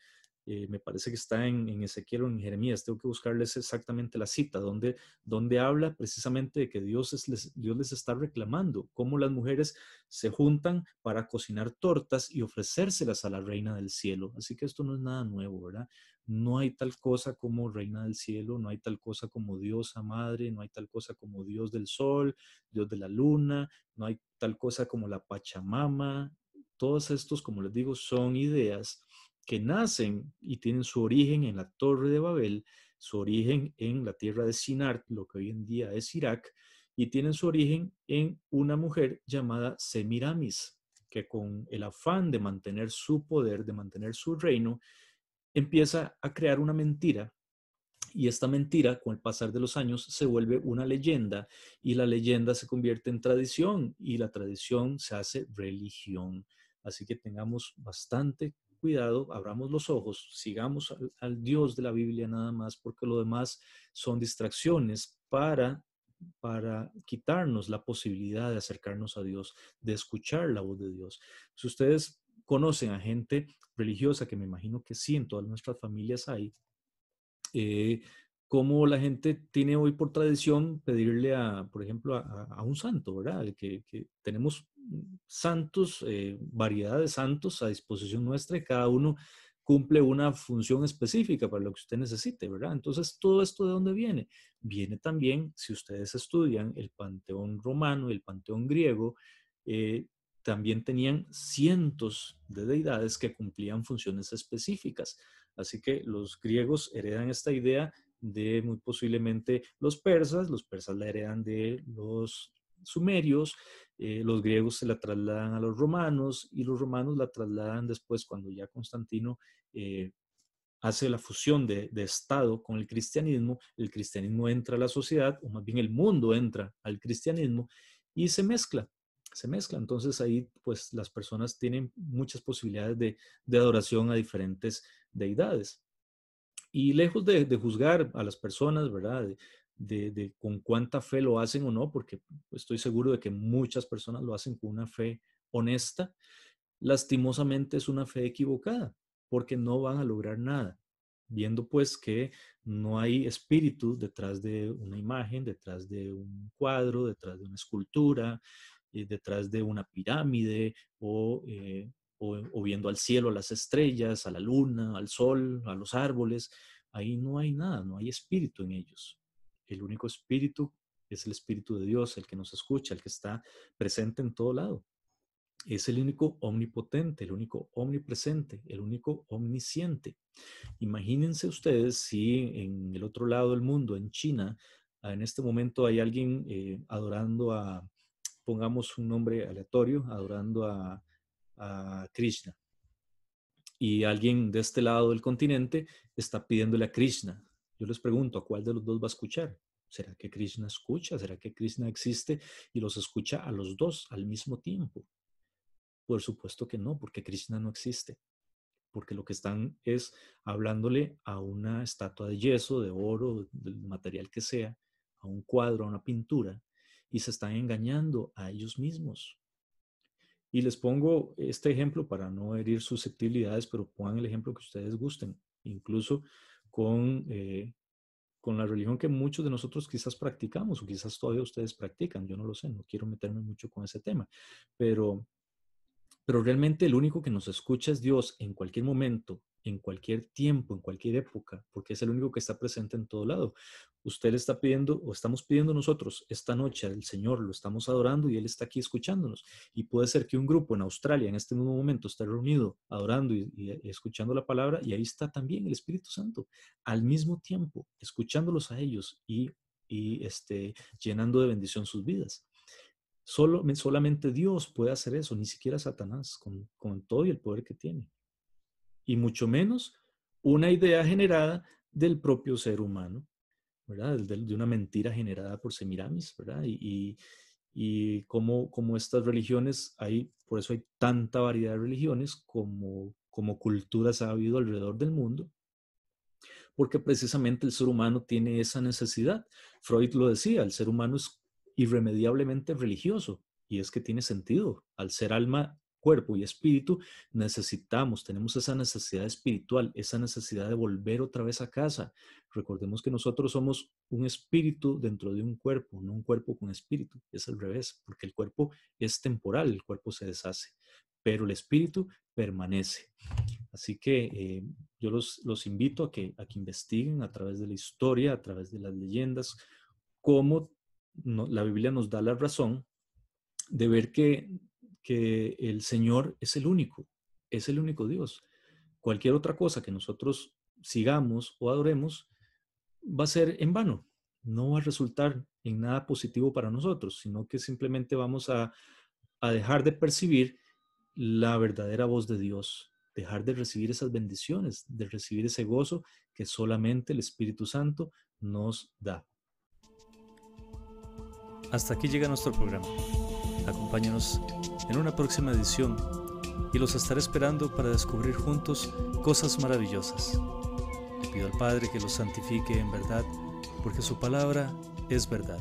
Eh, me parece que está en, Ezequiel o en Jeremías, tengo que buscarles exactamente la cita, donde, donde habla precisamente de que Dios, les, Dios les está reclamando, cómo las mujeres se juntan para cocinar tortas y ofrecérselas a la reina del cielo. Así que esto no es nada nuevo, ¿verdad? No hay tal cosa como reina del cielo, no hay tal cosa como diosa madre, no hay tal cosa como Dios del sol, Dios de la luna, no hay tal cosa como la Pachamama. Todos estos, como les digo, son ideas que nacen y tienen su origen en la Torre de Babel, su origen en la tierra de Sinar, lo que hoy en día es Irak, y tienen su origen en una mujer llamada Semiramis, que con el afán de mantener su poder, de mantener su reino, empieza a crear una mentira. Y esta mentira, con el pasar de los años, se vuelve una leyenda y la leyenda se convierte en tradición y la tradición se hace religión. Así que tengamos bastante cuidado, abramos los ojos, sigamos al, Dios de la Biblia nada más, porque lo demás son distracciones para, para quitarnos la posibilidad de acercarnos a Dios, de escuchar la voz de Dios. Si ustedes conocen a gente religiosa, que me imagino que sí, en todas nuestras familias hay, eh, como la gente tiene hoy por tradición pedirle a, por ejemplo, a, un santo, ¿verdad? Que, que tenemos santos, eh, variedad de santos a disposición nuestra y cada uno cumple una función específica para lo que usted necesite, ¿verdad? Entonces, ¿todo esto de dónde viene? Viene también, si ustedes estudian el panteón romano y el panteón griego, eh, también tenían cientos de deidades que cumplían funciones específicas. Así que los griegos heredan esta idea de muy posiblemente los persas, los persas la heredan de los sumerios, eh, los griegos se la trasladan a los romanos y los romanos la trasladan después cuando ya Constantino eh, hace la fusión de, Estado con el cristianismo, el cristianismo entra a la sociedad, o más bien el mundo entra al cristianismo y se mezcla, se mezcla. Entonces ahí pues las personas tienen muchas posibilidades de, de adoración a diferentes deidades. Y lejos de, juzgar a las personas, ¿verdad? Con cuánta fe lo hacen o no, porque estoy seguro de que muchas personas lo hacen con una fe honesta, lastimosamente es una fe equivocada, porque no van a lograr nada, viendo pues que no hay espíritu detrás de una imagen, detrás de un cuadro, detrás de una escultura, eh, detrás de una pirámide o eh, o, viendo al cielo, a las estrellas, a la luna, al sol, a los árboles, ahí no hay nada, no hay espíritu en ellos. El único espíritu es el espíritu de Dios, el que nos escucha, el que está presente en todo lado. es el único omnipotente, el único omnipresente, el único omnisciente. Imagínense ustedes si en el otro lado del mundo, en China, en este momento hay alguien eh, adorando a, pongamos un nombre aleatorio, adorando a, a Krishna. Y alguien de este lado del continente está pidiéndole a Krishna. Yo les pregunto, ¿a cuál de los dos va a escuchar? ¿Será que Krishna escucha? ¿Será que Krishna existe y los escucha a los dos al mismo tiempo? Por supuesto que no, porque Krishna no existe. Porque lo que están es hablándole a una estatua de yeso, de oro, del material que sea, a un cuadro, a una pintura, y se están engañando a ellos mismos. Y les pongo este ejemplo para no herir susceptibilidades, pero pongan el ejemplo que ustedes gusten, incluso con, eh, con la religión que muchos de nosotros quizás practicamos o quizás todavía ustedes practican, yo no lo sé, no quiero meterme mucho con ese tema, pero pero realmente el único que nos escucha es Dios en cualquier momento, en cualquier tiempo, en cualquier época, porque es el único que está presente en todo lado. Usted le está pidiendo o estamos pidiendo nosotros esta noche al Señor, lo estamos adorando y Él está aquí escuchándonos. Y puede ser que un grupo en Australia en este mismo momento esté reunido adorando y, escuchando la palabra y ahí está también el Espíritu Santo al mismo tiempo, escuchándolos a ellos y, y este, llenando de bendición sus vidas. Solo, solamente Dios puede hacer eso, ni siquiera Satanás, con, con todo y el poder que tiene. Y mucho menos una idea generada del propio ser humano, ¿verdad? De, una mentira generada por Semiramis, ¿verdad? Y, y, y como, como, estas religiones, hay, por eso hay tanta variedad de religiones como, como culturas ha habido alrededor del mundo, porque precisamente el ser humano tiene esa necesidad. Freud lo decía, el ser humano es irremediablemente religioso. Y es que tiene sentido. Al ser alma, cuerpo y espíritu, necesitamos, tenemos esa necesidad espiritual, esa necesidad de volver otra vez a casa. Recordemos que nosotros somos un espíritu dentro de un cuerpo, no un cuerpo con espíritu. Es al revés, porque el cuerpo es temporal, el cuerpo se deshace, pero el espíritu permanece. Así que eh, yo los, los invito a que, a que investiguen a través de la historia, a través de las leyendas, cómo la Biblia nos da la razón de ver que, que el Señor es el único, es el único Dios. Cualquier otra cosa que nosotros sigamos o adoremos va a ser en vano, no va a resultar en nada positivo para nosotros, sino que simplemente vamos a, a dejar de percibir la verdadera voz de Dios, dejar de recibir esas bendiciones, de recibir ese gozo que solamente el Espíritu Santo nos da. Hasta aquí llega nuestro programa. Acompáñanos en una próxima edición y los estaré esperando para descubrir juntos cosas maravillosas. Le pido al Padre que los santifique en verdad, porque su palabra es verdad.